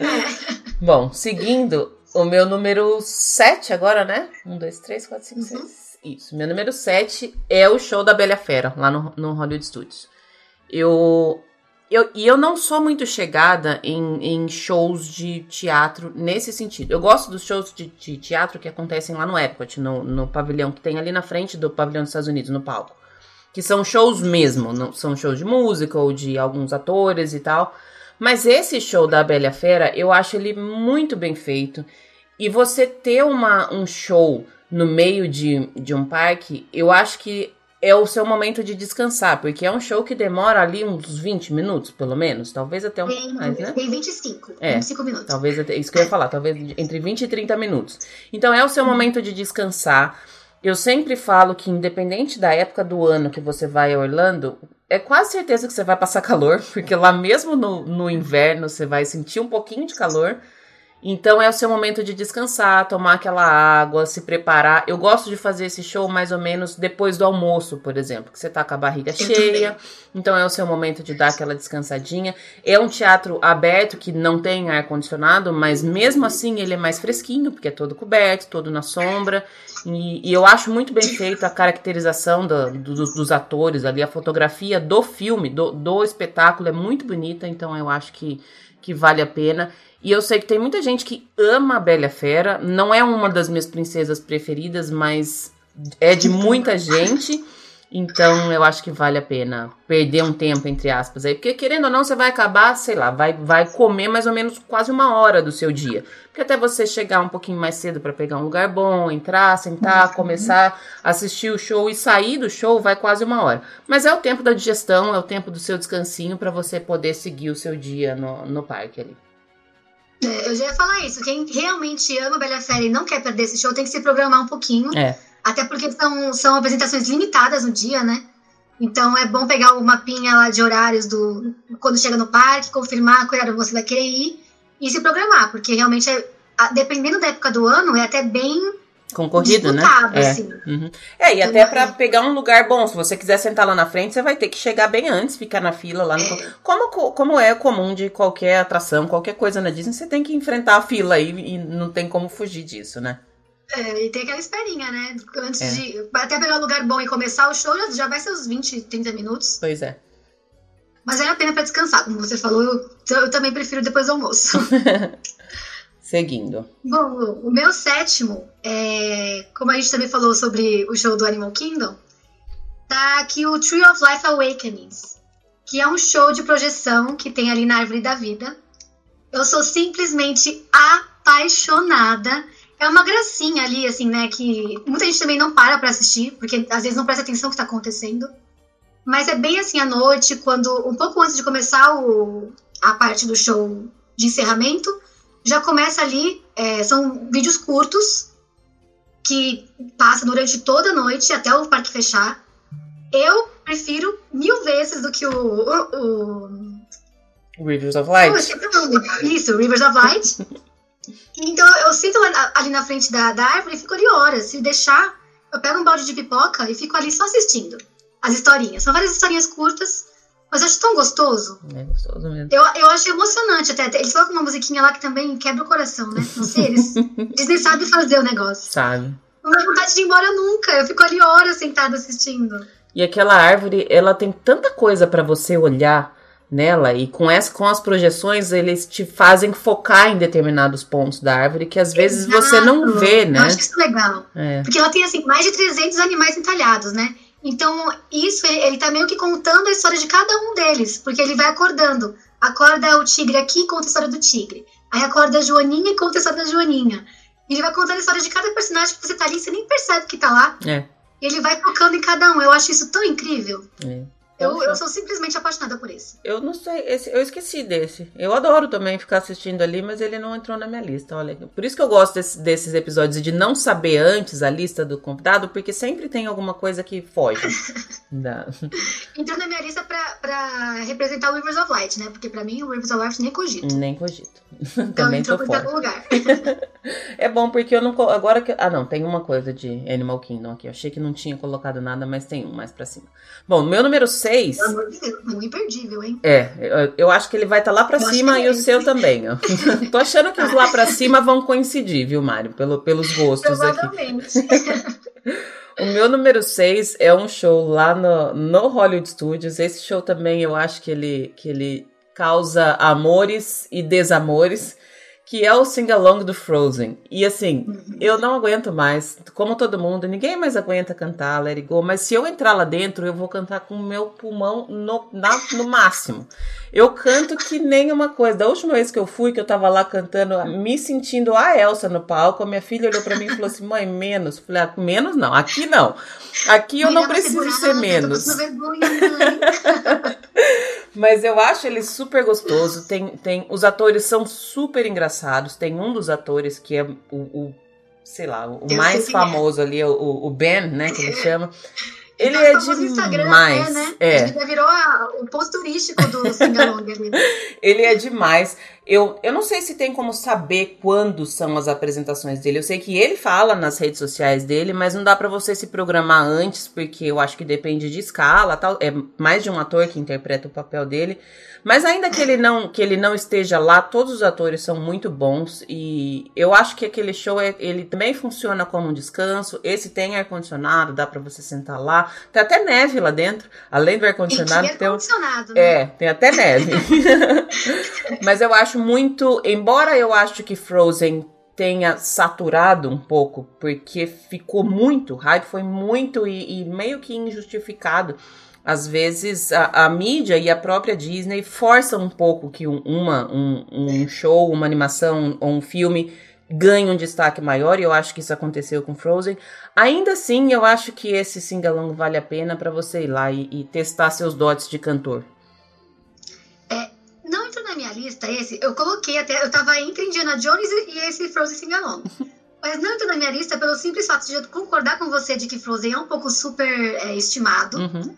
É. Bom, seguindo, o meu número 7 agora, né? 1, 2, 3, 4, 5, 6. Isso. Meu número 7 é o show da Bela Fera, lá no, no Hollywood Studios. Eu, eu, e eu não sou muito chegada em, em shows de teatro nesse sentido. Eu gosto dos shows de, de teatro que acontecem lá no Epcot, no, no pavilhão que tem ali na frente do pavilhão dos Estados Unidos, no palco. Que são shows mesmo, não são shows de música ou de alguns atores e tal. Mas esse show da Bela Fera, eu acho ele muito bem feito. E você ter uma, um show no meio de, de um parque, eu acho que é o seu momento de descansar, porque é um show que demora ali uns 20 minutos, pelo menos, talvez até um pouco mais, né? Tem 25, é, 25 minutos. Talvez até, isso que eu ia falar, talvez entre 20 e 30 minutos. Então é o seu momento de descansar. Eu sempre falo que independente da época do ano que você vai a Orlando, é quase certeza que você vai passar calor, porque lá mesmo no, no inverno você vai sentir um pouquinho de calor. Então é o seu momento de descansar, tomar aquela água, se preparar. Eu gosto de fazer esse show mais ou menos depois do almoço, por exemplo, que você tá com a barriga cheia. Então é o seu momento de dar aquela descansadinha. É um teatro aberto que não tem ar condicionado, mas mesmo assim ele é mais fresquinho, porque é todo coberto, todo na sombra. E, e eu acho muito bem feito a caracterização do, do, dos atores ali, a fotografia do filme, do, do espetáculo é muito bonita, então eu acho que, que vale a pena. E eu sei que tem muita gente que ama a Bela Fera. Não é uma das minhas princesas preferidas, mas é de muita gente. Então eu acho que vale a pena perder um tempo, entre aspas, aí. Porque querendo ou não, você vai acabar, sei lá, vai, vai comer mais ou menos quase uma hora do seu dia. Porque até você chegar um pouquinho mais cedo para pegar um lugar bom, entrar, sentar, uhum. começar a assistir o show e sair do show, vai quase uma hora. Mas é o tempo da digestão, é o tempo do seu descansinho para você poder seguir o seu dia no, no parque ali. É, eu já ia falar isso. Quem realmente ama Bela Fera e não quer perder esse show tem que se programar um pouquinho. É. Até porque são, são apresentações limitadas no dia, né? Então é bom pegar o mapinha lá de horários do quando chega no parque, confirmar qual horário você vai querer ir e se programar, porque realmente é, dependendo da época do ano é até bem Concorrido, né? É. Assim. Uhum. é, e então, até para é. pegar um lugar bom, se você quiser sentar lá na frente, você vai ter que chegar bem antes, ficar na fila lá no. É. Como, como é comum de qualquer atração, qualquer coisa na Disney, você tem que enfrentar a fila aí e não tem como fugir disso, né? É, e tem aquela esperinha, né? Antes é. de. Até pegar um lugar bom e começar o show, já, vai ser uns 20, 30 minutos. Pois é. Mas é a pena para descansar, como você falou, eu, eu também prefiro depois do almoço. Seguindo. Bom, o meu sétimo, é, como a gente também falou sobre o show do Animal Kingdom, tá aqui o Tree of Life Awakenings, que é um show de projeção que tem ali na Árvore da Vida. Eu sou simplesmente apaixonada. É uma gracinha ali, assim, né? Que muita gente também não para pra assistir, porque às vezes não presta atenção no que tá acontecendo. Mas é bem assim à noite, quando um pouco antes de começar o, a parte do show de encerramento, já começa ali, é, são vídeos curtos que passa durante toda a noite até o parque fechar. Eu prefiro mil vezes do que o, o, o Rivers of Light. Oh, Isso, Rivers of Light. então eu sinto ali na frente da, da árvore e fico ali horas. Se deixar, eu pego um balde de pipoca e fico ali só assistindo as historinhas. São várias historinhas curtas mas eu acho tão gostoso. É gostoso mesmo. Eu, eu acho emocionante até. Eles colocam uma musiquinha lá que também quebra o coração, né? Não sei, eles, Disney sabe fazer o negócio. Sabe. Não dá vontade de ir embora nunca. Eu fico ali horas sentada assistindo. E aquela árvore, ela tem tanta coisa para você olhar nela e com essa com as projeções eles te fazem focar em determinados pontos da árvore que às vezes Exato. você não vê, né? Eu acho isso legal. É. Porque ela tem assim mais de 300 animais entalhados, né? Então, isso ele, tá meio que contando a história de cada um deles, porque ele vai acordando. Acorda o tigre aqui e conta a história do tigre. Aí acorda a Joaninha e conta a história da Joaninha. Ele vai contando a história de cada personagem que você tá ali, você nem percebe que tá lá. É. Ele vai tocando em cada um. Eu acho isso tão incrível. É. Eu, eu sou simplesmente apaixonada por isso. Eu não sei, esse, eu esqueci desse. Eu adoro também ficar assistindo ali, mas ele não entrou na minha lista. Olha, por isso que eu gosto desse, desses episódios de não saber antes a lista do convidado, porque sempre tem alguma coisa que foge. da... Entrou na minha lista pra, pra representar o Rivers of Light, né? Porque pra mim o Rivers of Light nem cogito. Nem cogito. Então também entrou fora. lugar. é bom porque eu não. Agora que. Ah, não, tem uma coisa de Animal Kingdom aqui. Eu achei que não tinha colocado nada, mas tem um mais pra cima. Bom, meu número 6 vocês. Pelo amor de Deus, é imperdível, hein? É, eu, eu acho que ele vai estar tá lá para cima e é o seu também. Ó. Tô achando que os lá para cima vão coincidir, viu, Mário? Pelo, pelos gostos Provavelmente. aqui. O meu número 6 é um show lá no, no Hollywood Studios. Esse show também eu acho que ele, que ele causa amores e desamores, que é o sing-along do Frozen. E assim, uhum. eu não aguento mais, como todo mundo, ninguém mais aguenta cantar Let It Go, mas se eu entrar lá dentro, eu vou cantar com o meu pulmão no, na, no máximo. Eu canto que nem uma coisa. Da última vez que eu fui, que eu tava lá cantando, me sentindo a Elsa no palco, a minha filha olhou para mim e falou assim: mãe, menos. Eu falei, ah, menos não, aqui não. Aqui eu não preciso ser menos. Mas eu acho ele super gostoso. Tem, tem, os atores são super engraçados. Tem um dos atores que é o, o sei lá, o eu mais é. famoso é. ali, o, o Ben, né, que ele chama. Ele é demais. É, né? é. Ele virou a, o posto turístico do Singalong. ele é demais. Eu, eu não sei se tem como saber quando são as apresentações dele. Eu sei que ele fala nas redes sociais dele, mas não dá para você se programar antes, porque eu acho que depende de escala, tal. É mais de um ator que interpreta o papel dele. Mas ainda que ele não que ele não esteja lá, todos os atores são muito bons e eu acho que aquele show é, ele também funciona como um descanso. Esse tem ar condicionado, dá para você sentar lá. Tem até neve lá dentro, além do ar condicionado. Tem, ar -condicionado, né? É, tem até neve. Mas eu acho muito, embora eu acho que Frozen tenha saturado um pouco, porque ficou muito, o hype foi muito e, e meio que injustificado às vezes a, a, mídia e a própria Disney forçam um pouco que um, uma, um, um show, uma animação ou um filme ganhe um destaque maior, e eu acho que isso aconteceu com Frozen. Ainda assim, eu acho que esse singalong vale a pena para você ir lá e, e, testar seus dotes de cantor. É, não entra na minha lista esse, eu coloquei até, eu tava entre Indiana Jones e esse Frozen singalong. Mas não entra na minha lista pelo simples fato de eu concordar com você de que Frozen é um pouco super é, estimado. Uhum.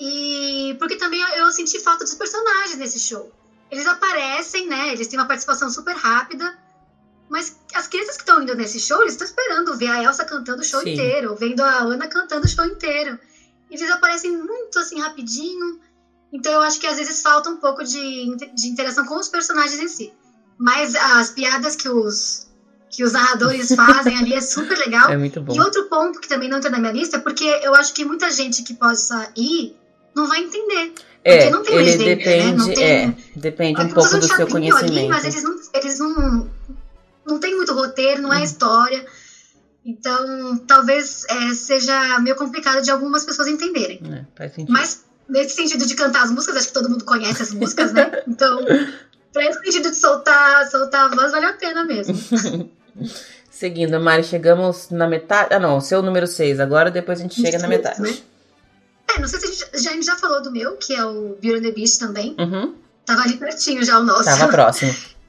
E porque também eu senti falta dos personagens nesse show. Eles aparecem, né? Eles têm uma participação super rápida. Mas as crianças que estão indo nesse show, eles estão esperando ver a Elsa cantando o show Sim. inteiro, vendo a Ana cantando o show inteiro. E eles aparecem muito assim rapidinho. Então eu acho que às vezes falta um pouco de, de interação com os personagens em si. Mas as piadas que os, que os narradores fazem ali é super legal. É muito bom. E outro ponto que também não entra na minha lista, é porque eu acho que muita gente que possa ir não vai entender. É, não tem ele legenda, depende, né? tem, é, depende um pouco do seu conhecimento. Ali, mas eles não, eles não, não tem muito roteiro, não é hum. história. Então, talvez é, seja meio complicado de algumas pessoas entenderem. É, faz sentido. Mas, nesse sentido de cantar as músicas, acho que todo mundo conhece as músicas, né? Então, pra esse sentido de soltar, soltar a voz, vale a pena mesmo. Seguindo, Mari, chegamos na metade. Ah, não, seu número 6. Agora, depois a gente chega na metade. Né? É, não sei se a gente, já, a gente já falou do meu, que é o Beauty and the Beast também. Uhum. Tava ali pertinho já o nosso. Tava próximo.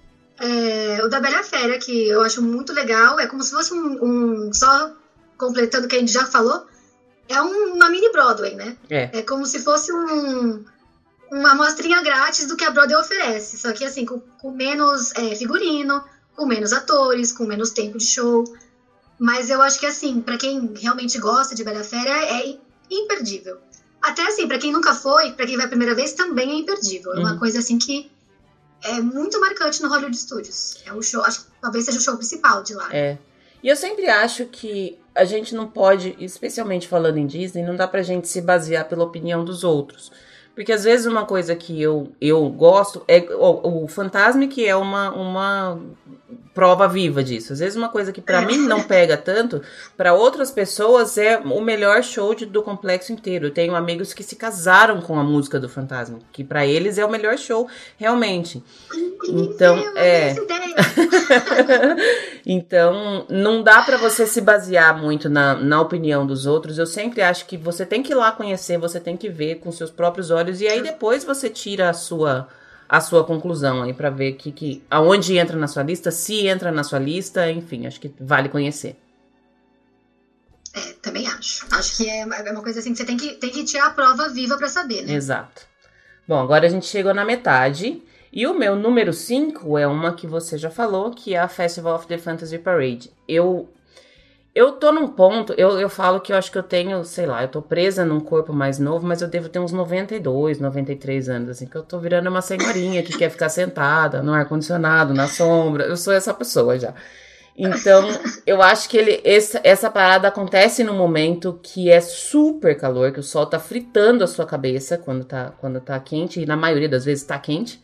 É, o da Bela Fera, que eu acho muito legal, é como se fosse um, um só completando o que a gente já falou, é um, uma mini Broadway, né? É. é como se fosse um, uma amostrinha grátis do que a Broadway oferece, só que assim, com, com menos é, figurino, com menos atores, com menos tempo de show. Mas eu acho que assim, para quem realmente gosta de Bela Fera, é imperdível. Até assim, para quem nunca foi, para quem vai a primeira vez, também é imperdível. É uma uhum. coisa assim que é muito marcante no Hollywood Studios. É o show, acho que talvez seja o show principal de lá. É. E eu sempre acho que a gente não pode, especialmente falando em Disney, não dá pra gente se basear pela opinião dos outros. Porque às vezes uma coisa que eu, eu gosto é o, o Fantasma, que é uma, uma prova viva disso. Às vezes uma coisa que para mim não pega tanto, para outras pessoas é o melhor show de, do complexo inteiro. Eu tenho amigos que se casaram com a música do Fantasma, que para eles é o melhor show, realmente. Então, é. então, não dá para você se basear muito na, na opinião dos outros. Eu sempre acho que você tem que ir lá conhecer, você tem que ver com seus próprios olhos e aí depois você tira a sua a sua conclusão aí para ver que, que aonde entra na sua lista, se entra na sua lista, enfim, acho que vale conhecer. É, também acho. Acho que é, é uma coisa assim que você tem que, tem que tirar a prova viva para saber, né? Exato. Bom, agora a gente chegou na metade. E o meu número 5 é uma que você já falou, que é a Festival of the Fantasy Parade. Eu eu tô num ponto, eu, eu falo que eu acho que eu tenho, sei lá, eu tô presa num corpo mais novo, mas eu devo ter uns 92, 93 anos, assim, que eu tô virando uma senhorinha que quer ficar sentada no ar-condicionado, na sombra. Eu sou essa pessoa já. Então, eu acho que ele, essa, essa parada acontece num momento que é super calor, que o sol tá fritando a sua cabeça quando tá, quando tá quente, e na maioria das vezes tá quente.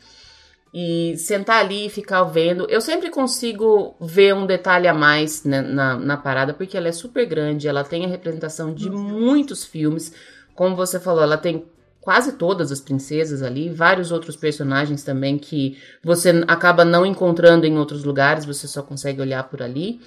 E sentar ali e ficar vendo. Eu sempre consigo ver um detalhe a mais né, na, na parada, porque ela é super grande, ela tem a representação de uhum. muitos filmes. Como você falou, ela tem quase todas as princesas ali, vários outros personagens também que você acaba não encontrando em outros lugares, você só consegue olhar por ali.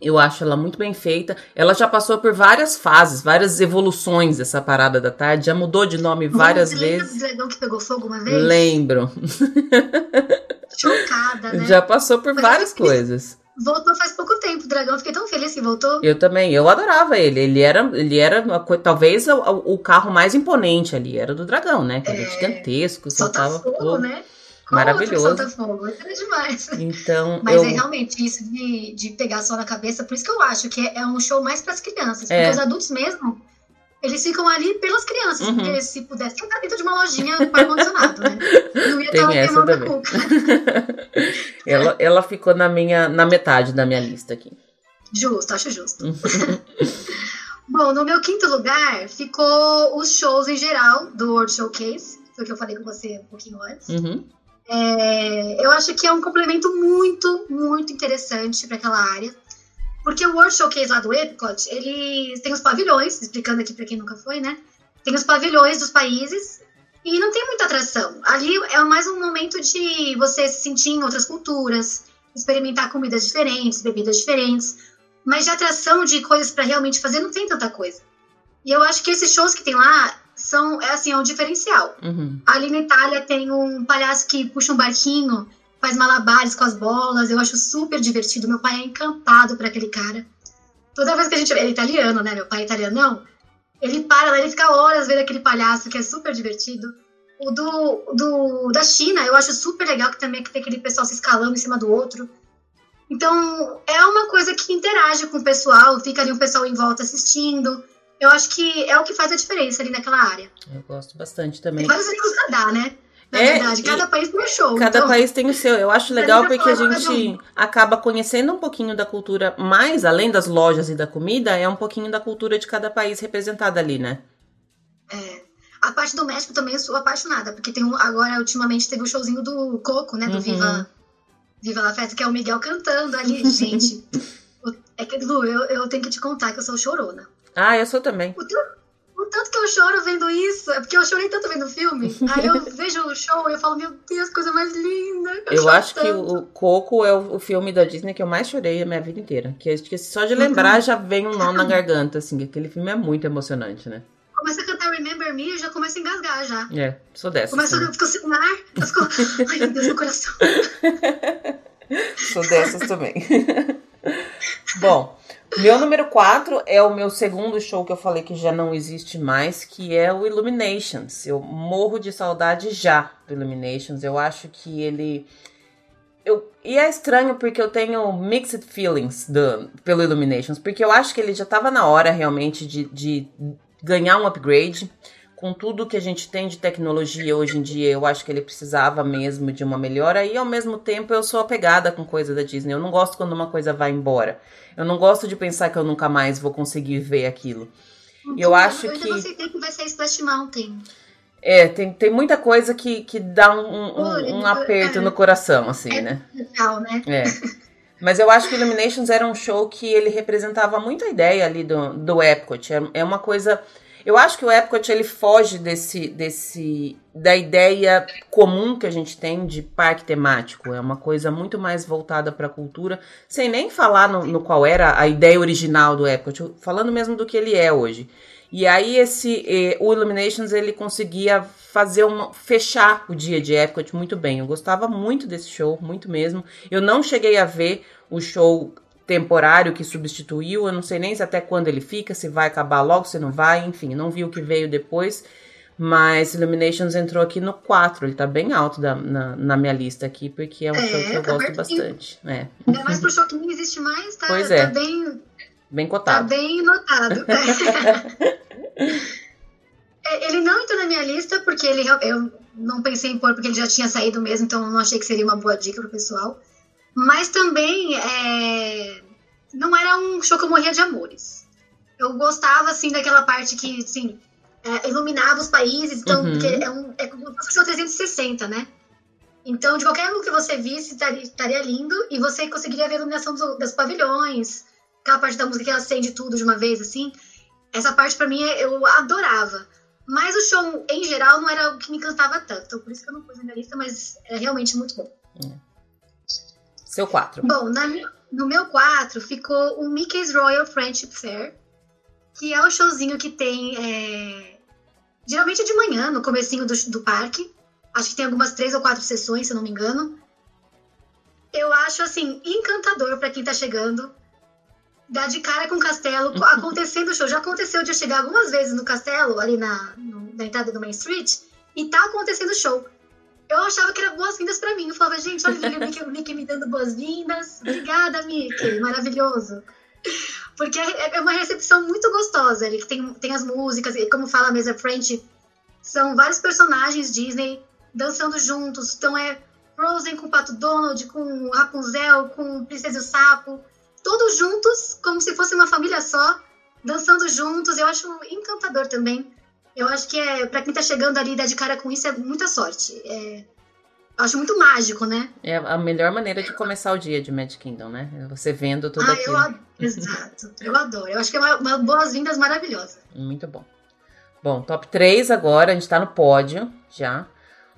Eu acho ela muito bem feita. Ela já passou por várias fases, várias evoluções dessa parada da tarde. Já mudou de nome várias Você vezes. Lembra do dragão que pegou fogo uma vez? Lembro. Chocada, né? Já passou por Mas várias coisas. Voltou faz pouco tempo o dragão, fiquei tão feliz que voltou. Eu também, eu adorava ele. Ele era, ele era talvez o, o carro mais imponente ali, era do dragão, né? Que é, era gigantesco, soltava fogo, né? Maravilhoso. Fogo? É demais. Então, Mas eu... é realmente isso de, de pegar sol na cabeça, por isso que eu acho que é, é um show mais para as crianças, é. porque os adultos mesmo, eles ficam ali pelas crianças, uhum. porque se pudesse ficar dentro de uma lojinha para condicionado, né? Não ia Tem essa também. ela, ela ficou na minha na metade da minha lista aqui. Justo, acho justo. Bom, no meu quinto lugar ficou os shows em geral do World Showcase. Foi o que eu falei com você um pouquinho antes. Uhum. É, eu acho que é um complemento muito, muito interessante para aquela área. Porque o World Showcase lá do Epcot, ele tem os pavilhões, explicando aqui para quem nunca foi, né? Tem os pavilhões dos países e não tem muita atração. Ali é mais um momento de você se sentir em outras culturas, experimentar comidas diferentes, bebidas diferentes. Mas de atração de coisas para realmente fazer não tem tanta coisa. E eu acho que esses shows que tem lá são, é assim, é um diferencial. Uhum. Ali na Itália tem um palhaço que puxa um barquinho, faz malabares com as bolas, eu acho super divertido. Meu pai é encantado por aquele cara. Toda vez que a gente. Ele é italiano, né? Meu pai é italiano, não. Ele para lá, ele fica horas vendo aquele palhaço que é super divertido. O do, do da China, eu acho super legal que também que tem aquele pessoal se escalando em cima do outro. Então, é uma coisa que interage com o pessoal, fica ali o pessoal em volta assistindo eu acho que é o que faz a diferença ali naquela área. Eu gosto bastante também. Tem vários amigos pra dar, né? Na é, verdade, cada país tem um show. Cada então, país tem o seu. Eu acho legal porque a gente acaba conhecendo um pouquinho da cultura, mais além das lojas e da comida, é um pouquinho da cultura de cada país representada ali, né? É. A parte do México também eu sou apaixonada, porque tem um, agora, ultimamente, teve o um showzinho do Coco, né? Do uhum. Viva, Viva La Festa, que é o Miguel cantando ali, gente. é que, Lu, eu, eu tenho que te contar que eu sou chorona. Ah, eu sou também. O, o tanto que eu choro vendo isso, é porque eu chorei tanto vendo o filme. Aí eu vejo o show e eu falo, meu Deus, coisa mais linda. Eu, eu acho tanto. que o Coco é o, filme da Disney que eu mais chorei a minha vida inteira. Que, que só de lembrar já vem um nó na garganta, assim. Aquele filme é muito emocionante, né? Começa a cantar Remember Me e já começa a engasgar já. É, sou dessa. Começa a ficar sem ar, eu fico, ai meu Deus, meu coração. sou dessas também. Bom, meu número 4 é o meu segundo show que eu falei que já não existe mais, que é o Illuminations. Eu morro de saudade já do Illuminations. Eu acho que ele. Eu... E é estranho porque eu tenho mixed feelings do... pelo Illuminations, porque eu acho que ele já estava na hora realmente de, de ganhar um upgrade com tudo que a gente tem de tecnologia hoje em dia, eu acho que ele precisava mesmo de uma melhora. E ao mesmo tempo eu sou apegada com coisa da Disney. Eu não gosto quando uma coisa vai embora. Eu não gosto de pensar que eu nunca mais vou conseguir ver aquilo. E eu acho eu que. Eu que vai ser Splash Mountain. É, tem, tem muita coisa que, que dá um, um, um aperto é, no coração, assim, é né? Legal, né? É. Mas eu acho que Illuminations era um show que ele representava muito a ideia ali do, do Epcot. É, é uma coisa eu acho que o Epcot ele foge desse, desse da ideia comum que a gente tem de parque temático. É uma coisa muito mais voltada para a cultura, sem nem falar no, no, qual era a ideia original do Epcot, falando mesmo do que ele é hoje. E aí esse eh, o Illuminations ele conseguia fazer fechar o dia de Epcot muito bem. Eu gostava muito desse show, muito mesmo. Eu não cheguei a ver o show temporário que substituiu. Eu não sei nem se até quando ele fica, se vai acabar logo, se não vai, enfim, não vi o que veio depois. Mas Illuminations entrou aqui no 4, ele tá bem alto da, na, na minha lista aqui, porque é um é, show que eu tá gosto bastante. É. Ainda mais pro show que não existe mais, tá, pois é. tá bem. Bem cotado. Tá bem notado. É, ele não entrou na minha lista porque ele eu não pensei em pôr porque ele já tinha saído mesmo, então não achei que seria uma boa dica pro pessoal. Mas também é, não era um show que eu morria de amores. Eu gostava, assim, daquela parte que, assim, é, iluminava os países. Então, uhum. é, um, é como se fosse um 360, né? Então, de qualquer ângulo que você visse, estaria, estaria lindo e você conseguiria ver a iluminação dos, das pavilhões, aquela parte da música que acende tudo de uma vez, assim. Essa parte, para mim, eu adorava. Mas o show, em geral, não era o que me encantava tanto. Então, por isso que eu não pus na lista, mas é realmente muito bom. É. Seu 4. Bom, na, no meu 4 ficou o Mickey's Royal Friendship Fair, que é o showzinho que tem. É, geralmente é de manhã, no comecinho do, do parque. Acho que tem algumas três ou quatro sessões, se eu não me engano. Eu acho, assim, encantador para quem tá chegando. Dar de cara com o castelo, acontecendo o show. Já aconteceu de eu chegar algumas vezes no castelo, ali na, no, na entrada do Main Street, e tá acontecendo o show. Eu achava que era boas-vindas para mim. Eu falava, gente, olha o Mickey, Mickey me dando boas-vindas. Obrigada, Mickey. Maravilhoso. Porque é, é uma recepção muito gostosa que tem, tem as músicas, como fala a mesa French, são vários personagens Disney dançando juntos. Então é Frozen com o Pato Donald, com Rapunzel, com Princesa e o Sapo, todos juntos, como se fosse uma família só, dançando juntos. Eu acho encantador também. Eu acho que é para quem tá chegando ali e dá de cara com isso é muita sorte. É, acho muito mágico, né? É a melhor maneira de começar o dia de Magic Kingdom, né? Você vendo tudo ah, aquilo. Eu, exato. Eu adoro. Eu acho que é uma, uma boas-vindas maravilhosa. Muito bom. Bom, top 3 agora, a gente tá no pódio já.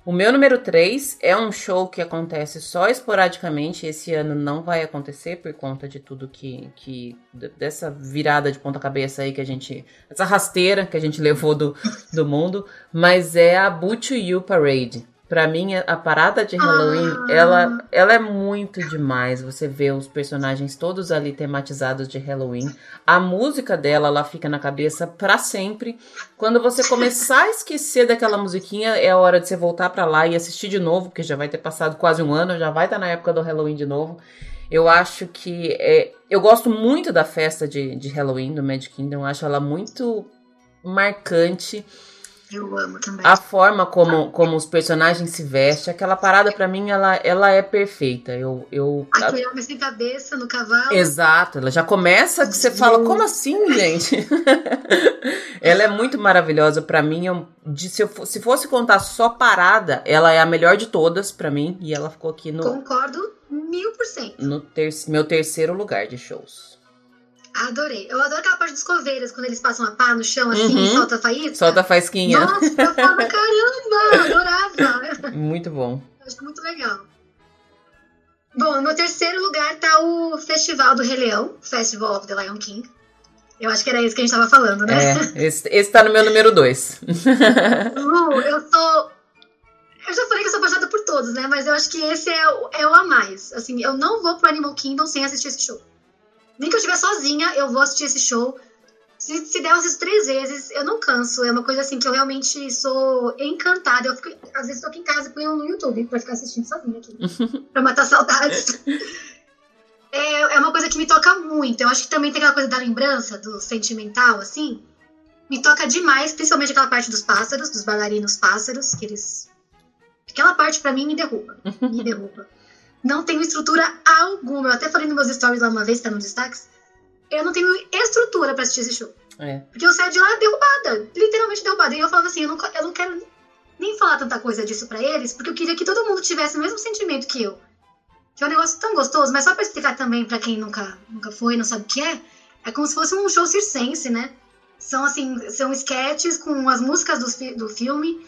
O meu número 3 é um show que acontece só esporadicamente. Esse ano não vai acontecer por conta de tudo que. que dessa virada de ponta-cabeça aí que a gente. Essa rasteira que a gente levou do, do mundo. Mas é a Butch You Parade. Pra mim, a parada de Halloween, ah. ela, ela é muito demais. Você vê os personagens todos ali tematizados de Halloween. A música dela, ela fica na cabeça para sempre. Quando você começar a esquecer daquela musiquinha, é a hora de você voltar para lá e assistir de novo, porque já vai ter passado quase um ano, já vai estar tá na época do Halloween de novo. Eu acho que. É, eu gosto muito da festa de, de Halloween do Magic Kingdom. Eu acho ela muito marcante. Eu amo também. A forma como, como os personagens se vestem, aquela parada para mim, ela, ela é perfeita. Eu, eu, Aquele homem sem cabeça no cavalo. Exato, ela já começa que você fala, como assim, gente? ela é muito maravilhosa para mim. Eu, de, se, eu, se fosse contar só parada, ela é a melhor de todas para mim. E ela ficou aqui no. Concordo mil por cento. No ter, meu terceiro lugar de shows. Adorei. Eu adoro aquela parte dos coveiras, quando eles passam a pá no chão assim uhum. e solta a faísca. Solta a faísquinha. Nossa, eu falo, caramba, adorava. Muito bom. Acho muito legal. Bom, no terceiro lugar tá o Festival do Rei Leão, Festival of the Lion King. Eu acho que era isso que a gente tava falando, né? É, esse, esse tá no meu número dois. Lu, eu sou. Eu já falei que eu sou apaixonada por todos, né? Mas eu acho que esse é o, é o a mais. Assim, eu não vou pro Animal Kingdom sem assistir esse show. Nem que eu estiver sozinha, eu vou assistir esse show. Se, se der, eu assisto três vezes, eu não canso. É uma coisa assim que eu realmente sou encantada. Eu fico, às vezes, tô aqui em casa e ponho no YouTube pra ficar assistindo sozinha aqui. pra matar saudades. é, é uma coisa que me toca muito. Eu acho que também tem aquela coisa da lembrança, do sentimental, assim. Me toca demais, principalmente aquela parte dos pássaros, dos bailarinos pássaros, que eles. Aquela parte para mim me derruba. Me derruba não tenho estrutura alguma. Eu até falei nos meus stories lá uma vez, tá nos destaques. Eu não tenho estrutura para assistir esse show. É. Porque eu saio de lá derrubada, literalmente derrubada. E eu falava assim, eu não, eu não quero nem falar tanta coisa disso para eles, porque eu queria que todo mundo tivesse o mesmo sentimento que eu. Que é um negócio tão gostoso, mas só pra explicar também para quem nunca, nunca foi, não sabe o que é, é como se fosse um show circense, né? São assim, são sketches com as músicas do, do filme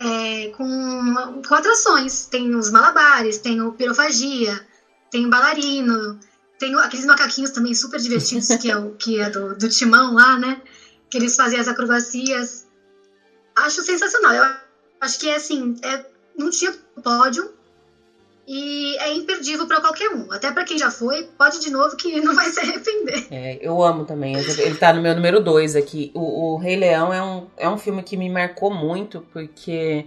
é, com, com atrações. Tem os malabares, tem o pirofagia, tem o bailarino, tem aqueles macaquinhos também super divertidos, que é o que é do, do timão lá, né? Que eles fazem as acrobacias. Acho sensacional. Eu acho que é assim, é, não tinha pódio, e é imperdível para qualquer um. Até para quem já foi, pode de novo que não vai se arrepender. É, eu amo também. Ele tá no meu número 2 aqui. O, o, Rei Leão é um, é um filme que me marcou muito, porque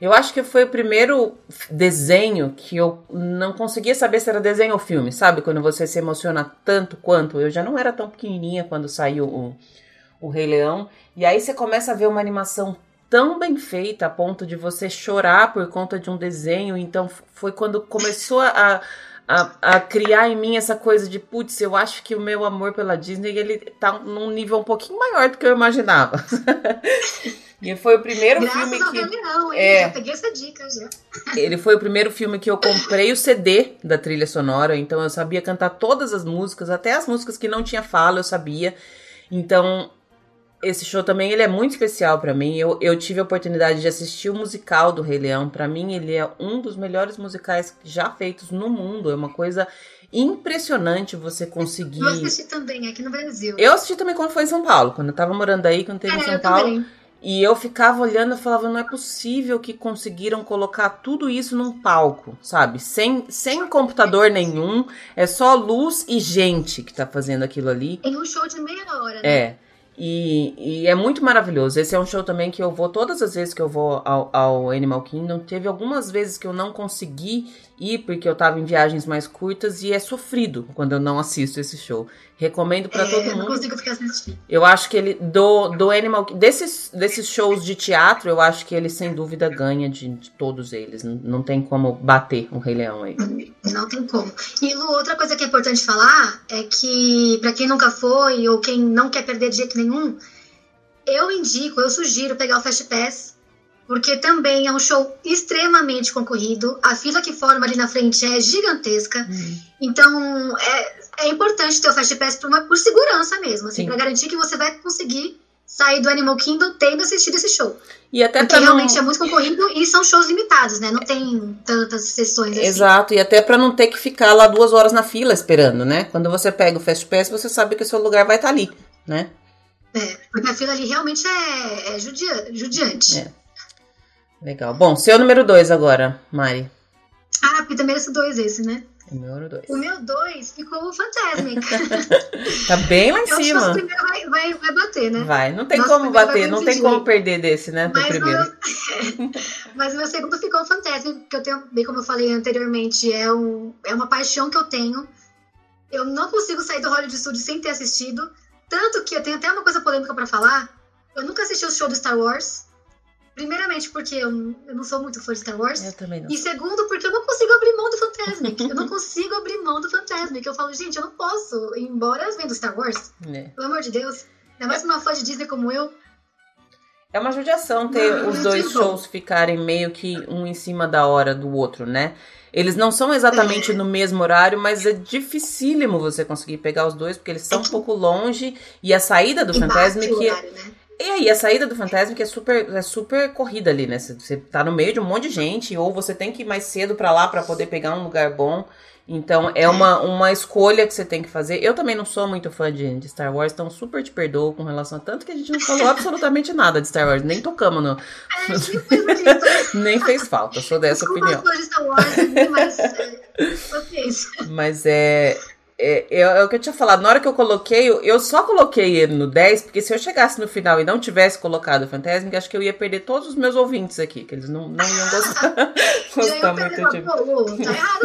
eu acho que foi o primeiro desenho que eu não conseguia saber se era desenho ou filme, sabe? Quando você se emociona tanto quanto. Eu já não era tão pequenininha quando saiu o, o Rei Leão. E aí você começa a ver uma animação tão bem feita a ponto de você chorar por conta de um desenho. Então foi quando começou a, a, a criar em mim essa coisa de putz, eu acho que o meu amor pela Disney ele tá num nível um pouquinho maior do que eu imaginava. E foi o primeiro Graças filme que. Leão, É. Já peguei essa dica já. Ele foi o primeiro filme que eu comprei o CD da trilha sonora, então eu sabia cantar todas as músicas, até as músicas que não tinha fala eu sabia. Então, esse show também ele é muito especial pra mim. Eu, eu tive a oportunidade de assistir o musical do Rei Leão. Pra mim, ele é um dos melhores musicais já feitos no mundo. É uma coisa impressionante você conseguir. Eu assisti também aqui no Brasil. Eu assisti também quando foi em São Paulo, quando eu tava morando aí, quando teve em é, São eu Paulo. também. E eu ficava olhando e falava, não é possível que conseguiram colocar tudo isso num palco, sabe? Sem, sem computador nenhum, é só luz e gente que tá fazendo aquilo ali. Em um show de meia hora, né? É. E, e é muito maravilhoso. Esse é um show também que eu vou todas as vezes que eu vou ao, ao Animal Kingdom. Teve algumas vezes que eu não consegui ir porque eu tava em viagens mais curtas e é sofrido quando eu não assisto esse show. Recomendo pra É, todo eu não mundo. consigo ficar assistindo. Eu acho que ele, do, do Animal desses, desses shows de teatro, eu acho que ele sem dúvida ganha de, de todos eles. Não, não tem como bater o Rei Leão aí. Não tem como. E Lu, outra coisa que é importante falar é que, pra quem nunca foi ou quem não quer perder de jeito nenhum, eu indico, eu sugiro pegar o Fast Pass, porque também é um show extremamente concorrido. A fila que forma ali na frente é gigantesca. Então, é, é importante ter o Fast Pass por, uma, por segurança mesmo, assim, Sim. pra garantir que você vai conseguir sair do Animal Kingdom tendo assistido esse show. E até Porque pra não... realmente é muito concorrido e são shows limitados, né? Não tem tantas sessões assim. Exato, e até pra não ter que ficar lá duas horas na fila esperando, né? Quando você pega o Fast Pass, você sabe que o seu lugar vai estar ali, né? É, porque a fila ali realmente é, é judia- judiante. É. Legal. Bom, seu número dois agora, Mari. Ah, porque também esse dois esse, né? O número dois. O meu dois ficou o Fantasmic. Tá bem lá em Eu acho que o cima. primeiro vai, vai, vai bater, né? Vai, não tem Nosso como bater, não tem como perder desse, né? Do Mas o, primeiro. meu, mas o meu segundo ficou o Fantasmic, que eu tenho, bem como eu falei anteriormente, é, um, é uma paixão que eu tenho. Eu não consigo sair do Hollywood Studios sem ter assistido. Tanto que eu tenho até uma coisa polêmica pra falar. Eu nunca assisti o show do Star Wars. Primeiramente, porque eu, eu não sou muito fã de Star Wars. Eu também não. E segundo, porque eu não consigo abrir mão do Fantasmic. eu não consigo abrir mão do Fantasmic. Eu falo, gente, eu não posso embora vendo Star Wars. É. Pelo amor de Deus. Ainda mais uma fã de Disney como eu. É uma judiação ter Não, os dois como. shows ficarem meio que um em cima da hora do outro, né? Eles não são exatamente É. no mesmo horário, mas é dificílimo você conseguir pegar os dois, porque eles são um pouco longe. E a saída do E bate Fantasmic. o horário, né? E aí, a saída do Fantasmic é super, é super corrida ali, né? Você, tá no meio de um monte de gente, ou você tem que ir mais cedo pra lá pra poder pegar um lugar bom. Então, é uma, uma escolha que você tem que fazer. Eu também não sou muito fã de, de Star Wars, então super te perdoo com relação a tanto que a gente não falou absolutamente nada de Star Wars. Nem tocamos no. É, tipo. Nem fez falta, sou dessa Desculpa opinião. Star Wars, mas é. Mas é, é, é, é o que eu tinha falado. Na hora que eu coloquei, eu, eu só coloquei ele no 10, porque se eu chegasse no final e não tivesse colocado o Fantasmic, acho que eu ia perder todos os meus ouvintes aqui, que eles não, não iam gostar, gostar muito de Lu, tá errado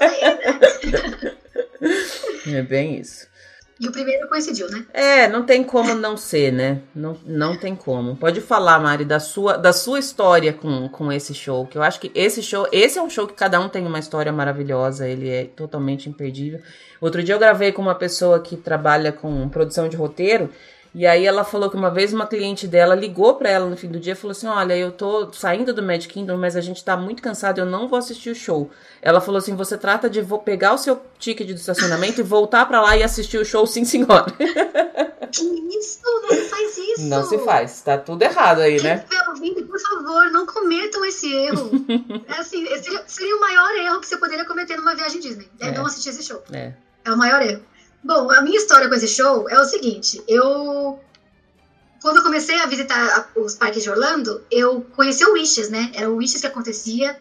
aí, né? É bem isso. E o primeiro coincidiu, né? É, não tem como não ser, né? Não, não tem como. Pode falar, Mari, da sua, da sua história com, com esse show. Que eu acho que esse show, esse é um show que cada um tem uma história maravilhosa. Ele é totalmente imperdível. Outro dia eu gravei com uma pessoa que trabalha com produção de roteiro. E aí ela falou que uma vez uma cliente dela ligou pra ela no fim do dia e falou assim: Olha, eu tô saindo do Mad Kingdom, mas a gente tá muito cansado, eu não vou assistir o show. Ela falou assim: você trata de vo- pegar o seu ticket de estacionamento e voltar pra lá e assistir o show, sim, senhora. Que isso? Não se faz isso. Não se faz, tá tudo errado aí, Quem né? ouvindo, por favor, não cometam esse erro. É assim, seria, seria o maior erro que você poderia cometer numa viagem Disney. É, É. não assistir esse show. É. É o maior erro. Bom, a minha história com esse show é o seguinte: eu. Quando eu comecei a visitar os parques de Orlando, eu conheci o Wishes, né? Era o Wishes que acontecia,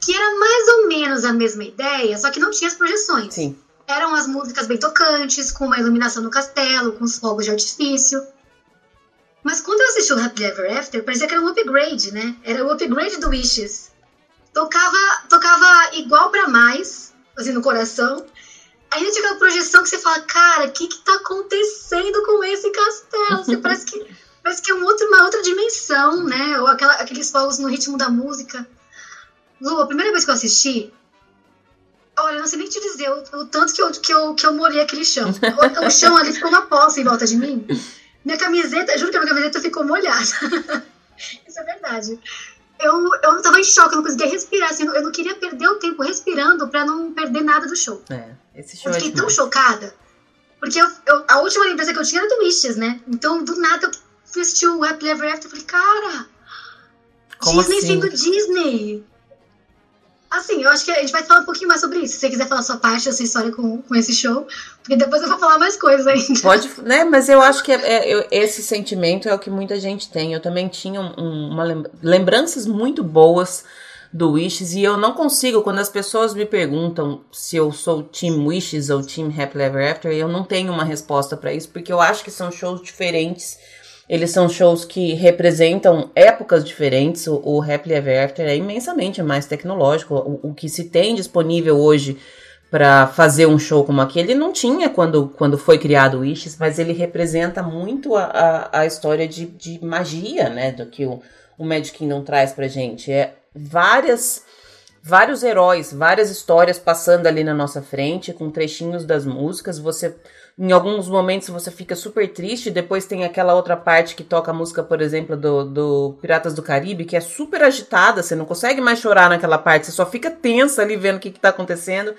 que era mais ou menos a mesma ideia, só que não tinha as projeções. Sim. Eram as músicas bem tocantes, com uma iluminação no castelo, com os fogos de artifício. Mas quando eu assisti o Happy Ever After, parecia que era um upgrade, né? Era o upgrade do Wishes. Tocava, tocava igual pra mais, assim, no coração. Ainda tinha aquela projeção que você fala, cara, o que que tá acontecendo com esse castelo? Você parece que, parece que é um outro, uma outra dimensão, né? Ou aquela, aqueles fogos no ritmo da música. Lu, a primeira vez que eu assisti, olha, não sei nem te dizer o, o tanto que eu, que, eu, que eu molhei aquele chão. O, o chão ali ficou uma poça em volta de mim. Minha camiseta, juro que a minha camiseta ficou molhada. Isso é verdade. Eu, eu tava em choque, eu não conseguia respirar, assim, eu não queria perder o tempo respirando pra não perder nada do show. É, esse show Eu fiquei é tão chocada, porque eu, eu- a última lembrança que eu tinha era do Wishes, né? Então, do nada, eu fui assistir o Happily Ever After, eu falei, cara, Como Disney assim? sendo Disney. Assim, eu acho que a gente vai falar um pouquinho mais sobre isso. Se você quiser falar sua parte, sua história com, com esse show, porque depois eu vou falar mais coisas ainda. Pode, né? Mas eu acho que é- é- esse sentimento é o que muita gente tem. Eu também tinha um- uma lem- lembranças muito boas do Wishes e eu não consigo, quando as pessoas me perguntam se eu sou Team Wishes ou Team Happily Ever After, eu não tenho uma resposta pra isso, porque eu acho que são shows diferentes. Eles são shows que representam épocas diferentes. O, o Happily Ever After é imensamente mais tecnológico. O, o que se tem disponível hoje para fazer um show como aquele não tinha quando, quando foi criado o Wishes, mas ele representa muito a, a, a história de, de magia, né, do que o, o Magic Kingdom traz pra gente. É várias vários heróis, várias histórias passando ali na nossa frente, com trechinhos das músicas. Você, em alguns momentos, você fica super triste. Depois tem aquela outra parte que toca a música, por exemplo, do, do Piratas do Caribe, que é super agitada. Você não consegue mais chorar naquela parte. Você só fica tensa ali vendo o que, que tá acontecendo.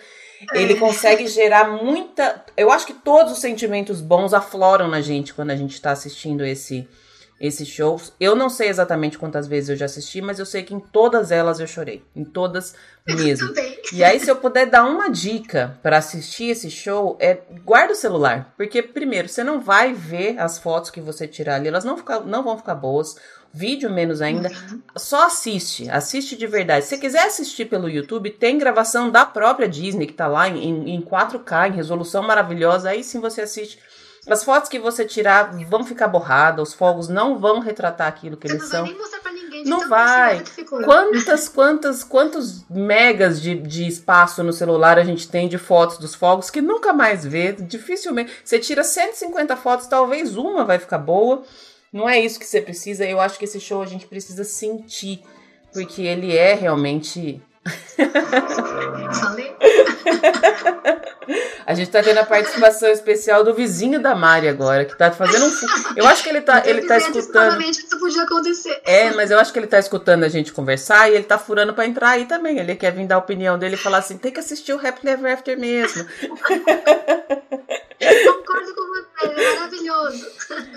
Ele consegue gerar muita. Eu acho que todos os sentimentos bons afloram na gente quando a gente tá assistindo esse esses shows. Eu não sei exatamente quantas vezes eu já assisti, mas eu sei que em todas elas eu chorei. Em todas mesmo. E aí, se eu puder dar uma dica pra assistir esse show, é guarda o celular. Porque, primeiro, você não vai ver as fotos que você tirar ali, elas não, ficar, não vão ficar boas. Vídeo menos ainda. Só assiste, assiste de verdade. Se você quiser assistir pelo YouTube, tem gravação da própria Disney, que tá lá em, em 4K, em resolução maravilhosa. Aí sim você assiste. As fotos que você tirar vão ficar borradas, os fogos não vão retratar aquilo que Você eles não vai são. nem mostrar pra ninguém de Não vai. Quantas, quantas, quantos megas de, de espaço no celular a gente tem de fotos dos fogos que nunca mais vê? Dificilmente. Você tira 150 fotos, talvez uma vai ficar boa. Não é isso que você precisa. Eu acho que esse show a gente precisa sentir. Porque ele é realmente. Falei? A gente tá tendo a participação especial do vizinho da Mari agora, que tá fazendo um. Eu acho que ele tá, ele tá Eu escutando. isso podia acontecer. É, mas eu acho que ele tá escutando a gente conversar e ele tá furando pra entrar aí também. Ele quer vir dar a opinião dele e falar assim: tem que assistir o Happily Ever After mesmo. Concordo com você, é maravilhoso.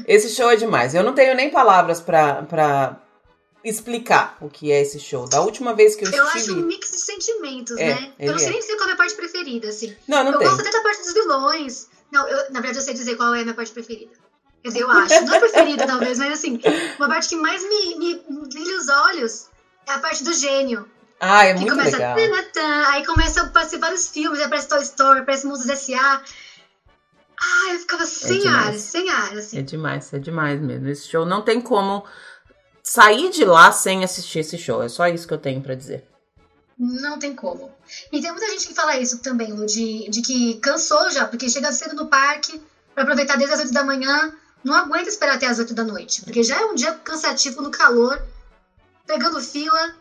Esse show é demais. Eu não tenho nem palavras pra, pra explicar o que é esse show. Da última vez que eu Eu acho um estive. mix de sentimentos, É, né? Eu não sei é. nem dizer qual é a minha parte preferida, assim. Não, não eu tem. gosto até da parte dos vilões. Não, eu, na verdade eu sei dizer qual é a minha parte preferida. Quer dizer, eu acho. Não é preferida, talvez, mas assim, uma parte que mais me, me brilha os olhos é a parte do gênio. Ah, é Que muito começa. legal. tanatã, aí começa a aparecer vários filmes, aí aparece Toy Story, aparece Mundos S.A. Ah, eu ficava sem demais. ar, sem ar, assim. É demais, é demais mesmo. Esse show não tem como sair de lá sem assistir esse show. É só isso que eu tenho pra dizer. Não tem como. E tem muita gente que fala isso também, Lu, de, de que cansou já, porque chega cedo no parque pra aproveitar desde as 8 da manhã, não aguenta esperar até as 8 da noite, porque já é um dia cansativo no calor, pegando fila,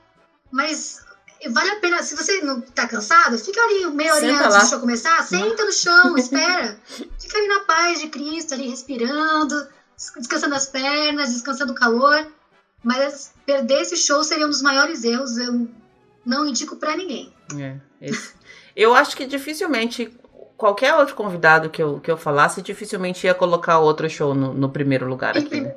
mas vale a pena, se você não tá cansado, fica ali meia Senta antes lá. do show começar, senta no chão, espera, fica ali na paz de Cristo, ali respirando, descansando as pernas, descansando o calor, mas perder esse show seria um dos maiores erros, eu não indico pra ninguém. É, esse. Eu acho que dificilmente qualquer outro convidado que eu, que eu falasse, dificilmente ia colocar outro show no, no primeiro lugar aqui. né?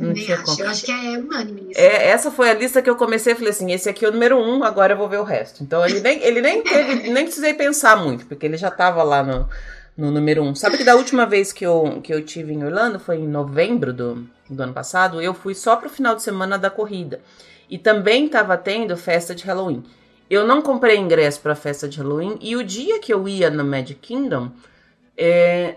Não tinha acho. como. Eu acho que é unânime isso. É, essa foi a lista que eu comecei falei assim: esse aqui é o número um, agora eu vou ver o resto. Então ele nem, ele nem teve, nem precisei pensar muito, porque ele já tava lá no, no número um. Sabe que da última vez que eu, que eu tive em Orlando, foi em novembro do, do ano passado, eu fui só pro final de semana da corrida. E também tava tendo festa de Halloween. Eu não comprei ingresso pra festa de Halloween, e o dia que eu ia no Magic Kingdom, é.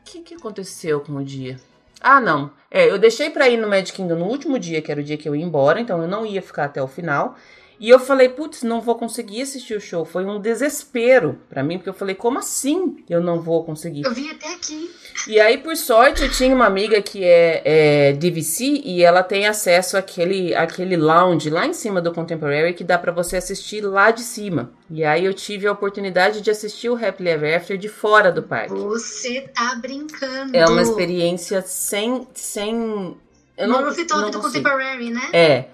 O que, que aconteceu com o dia? Ah, não. É, eu deixei pra ir no Magic Kingdom no último dia, que era o dia que eu ia embora, então eu não ia ficar até o final. E eu falei, putz, não vou conseguir assistir o show. Foi um desespero pra mim, porque eu falei, como assim eu não vou conseguir? Eu vim até aqui. E aí, por sorte, eu tinha uma amiga que é, é DVC e ela tem acesso àquele, àquele lounge lá em cima do Contemporary que dá pra você assistir lá de cima. E aí eu tive a oportunidade de assistir o Happily Ever After de fora do parque. Você tá brincando. É uma experiência sem, sem Eu não, no rooftop do Contemporary, né? É.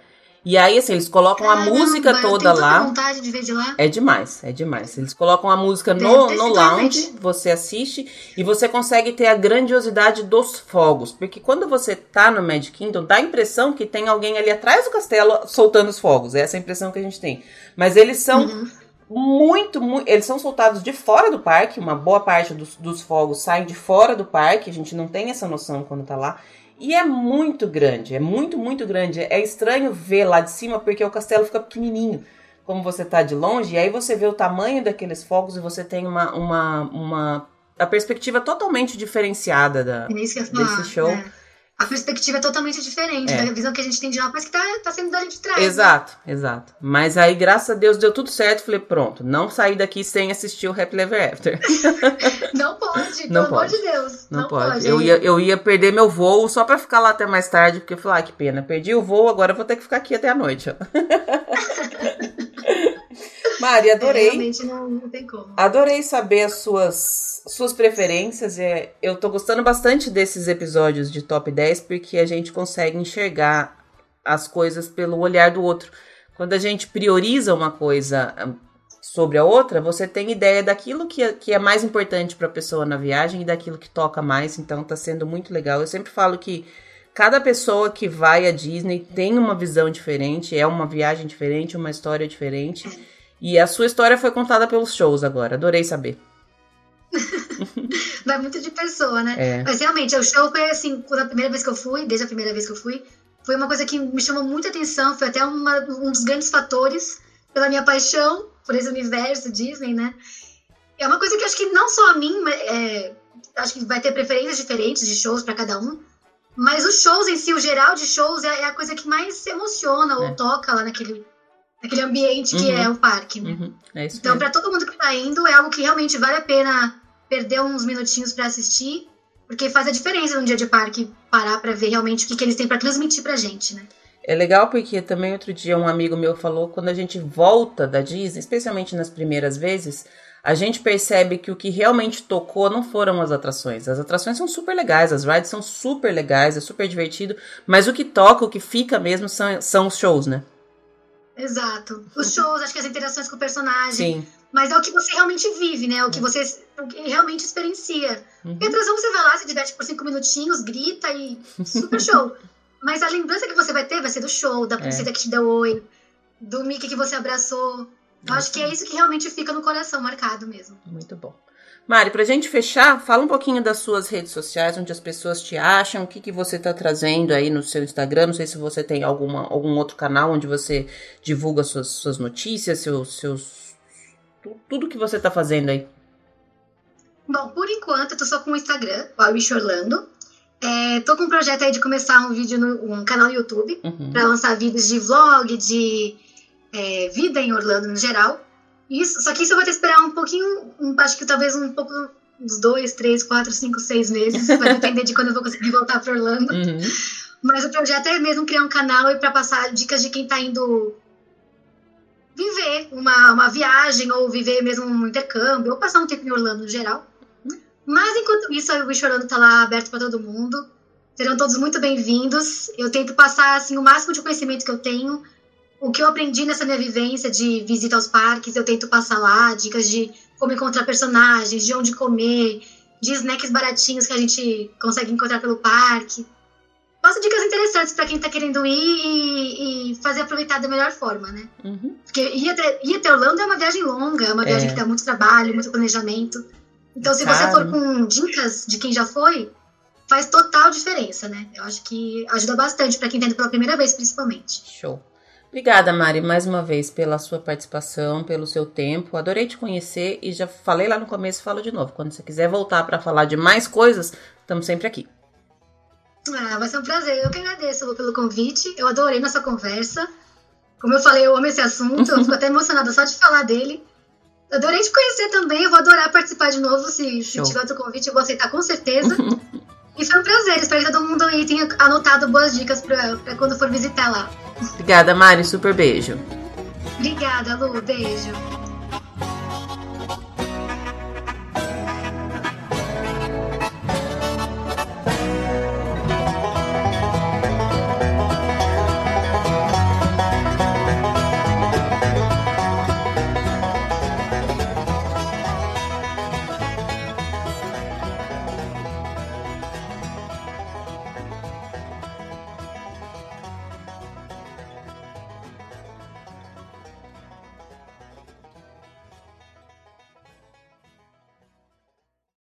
E aí, assim, eles colocam Caramba, a música toda lá. vontade de ver de lá. É demais, é demais. Eles colocam a música no, no lounge, você assiste e você consegue ter a grandiosidade dos fogos. Porque quando você tá no Magic Kingdom, dá a impressão que tem alguém ali atrás do castelo soltando os fogos. É essa a impressão que a gente tem. Mas eles são. Uhum. Muito, muito, eles são soltados de fora do parque, uma boa parte dos, dos fogos saem de fora do parque, a gente não tem essa noção quando tá lá. E é muito grande, é muito, muito grande. É estranho ver lá de cima porque o castelo fica pequenininho, como você tá de longe, e aí você vê o tamanho daqueles fogos e você tem uma, uma, uma a perspectiva totalmente diferenciada da, é desse show. É a perspectiva é totalmente diferente é. da visão que a gente tem de lá, mas que tá, tá sendo dali de trás. Né? Exato, né? exato. Mas aí, graças a Deus, deu tudo certo. Falei, pronto, não sair daqui sem assistir o Happy Ever After. não pode, não pelo pode. amor de Deus. Não, não pode. pode. Eu, ia, eu ia perder meu voo só pra ficar lá até mais tarde, porque eu falei, ah, que pena, perdi o voo, agora vou ter que ficar aqui até a noite. Mari, é, adorei. É, realmente não, não tem como. Adorei saber as suas suas preferências. É, eu tô gostando bastante desses episódios de top 10 porque a gente consegue enxergar as coisas pelo olhar do outro. Quando a gente prioriza uma coisa hum, sobre a outra, você tem ideia daquilo que é, que é mais importante para a pessoa na viagem e daquilo que toca mais. Então tá sendo muito legal. Eu sempre falo que cada pessoa que vai à Disney tem uma visão diferente, é uma viagem diferente, uma história diferente. E a sua história foi contada pelos shows agora. Adorei saber. Vai muito de pessoa, né? É. Mas realmente, o show foi assim, quando a primeira vez que eu fui, desde a primeira vez que eu fui, foi uma coisa que me chamou muita atenção, foi até uma, um dos grandes fatores pela minha paixão por esse universo Disney, né? É uma coisa que acho que não só a mim, é, acho que vai ter preferências diferentes de shows para cada um, mas os shows em si, o geral de shows, é, é a coisa que mais emociona ou é. toca lá naquele, naquele ambiente que uhum. é o parque, né? Uhum. É então, para todo mundo que tá indo, é algo que realmente vale a pena perder uns minutinhos para assistir, porque faz a diferença num dia de parque parar para ver realmente o que, que eles têm para transmitir pra gente, né? É legal porque também outro dia um amigo meu falou quando a gente volta da Disney, especialmente nas primeiras vezes, a gente percebe que o que realmente tocou não foram as atrações. As atrações são super legais, as rides são super legais, é super divertido, mas o que toca, o que fica mesmo são, são os shows, né? Exato. Os shows, acho que as interações com o personagem. Sim. Mas é o que você realmente vive, né? É o que é. você realmente experiencia. Uhum. E a você vai lá, se diverte por cinco minutinhos, grita e super show. Mas a lembrança que você vai ter vai ser do show, da princesa é. que te deu oi, do Mickey que você abraçou. Eu acho que é isso que realmente fica no coração marcado mesmo. Muito bom. Mari, pra gente fechar, fala um pouquinho das suas redes sociais, onde as pessoas te acham, o que, que você tá trazendo aí no seu Instagram. Não sei se você tem alguma, algum outro canal onde você divulga suas, suas notícias, seus, seus. Tudo que você tá fazendo aí. Bom, por enquanto eu tô só com o Instagram, o Wish Orlando. É, tô com um projeto aí de começar um vídeo no um canal no YouTube uhum. para lançar vídeos de vlog, de é, vida em Orlando no geral. Isso, só que isso eu vou ter que esperar um pouquinho, um, acho que talvez um pouco, uns dois, três, quatro, cinco, seis meses. Vai depender de quando eu vou conseguir voltar para Orlando. Uhum. Mas o projeto é mesmo criar um canal e para passar dicas de quem tá indo viver uma, uma viagem ou viver mesmo um intercâmbio ou passar um tempo em Orlando no geral. Mas enquanto isso, o Wish Orlando tá lá aberto para todo mundo. Serão todos muito bem-vindos. Eu tento passar assim o máximo de conhecimento que eu tenho o que eu aprendi nessa minha vivência de visita aos parques, eu tento passar lá, dicas de como encontrar personagens, de onde comer, de snacks baratinhos que a gente consegue encontrar pelo parque. Passo dicas interessantes para quem está querendo ir e, e, fazer aproveitar da melhor forma, né? Uhum. Porque ir até, ir até Orlando é uma viagem longa, é uma viagem é. que dá muito trabalho, muito planejamento. Então, se você for com dicas de quem já foi, faz total diferença, né? Eu acho que ajuda bastante para quem está indo pela primeira vez, principalmente. Show. Obrigada, Mari, mais uma vez pela sua participação, pelo seu tempo. Adorei te conhecer e já falei lá no começo e falo de novo. Quando você quiser voltar para falar de mais coisas, estamos sempre aqui. Ah, vai ser um prazer. Eu que agradeço pelo convite. Eu adorei nossa conversa. Como eu falei, eu amo esse assunto. Eu fico até emocionada só de falar dele. Adorei te conhecer também. Eu vou adorar participar de novo. Se, se tiver outro convite, eu vou aceitar com certeza. e foi um prazer. Espero que todo mundo aí tenha anotado boas dicas para quando for visitar lá. Obrigada, Mari. Super beijo. Obrigada, Lu. Beijo.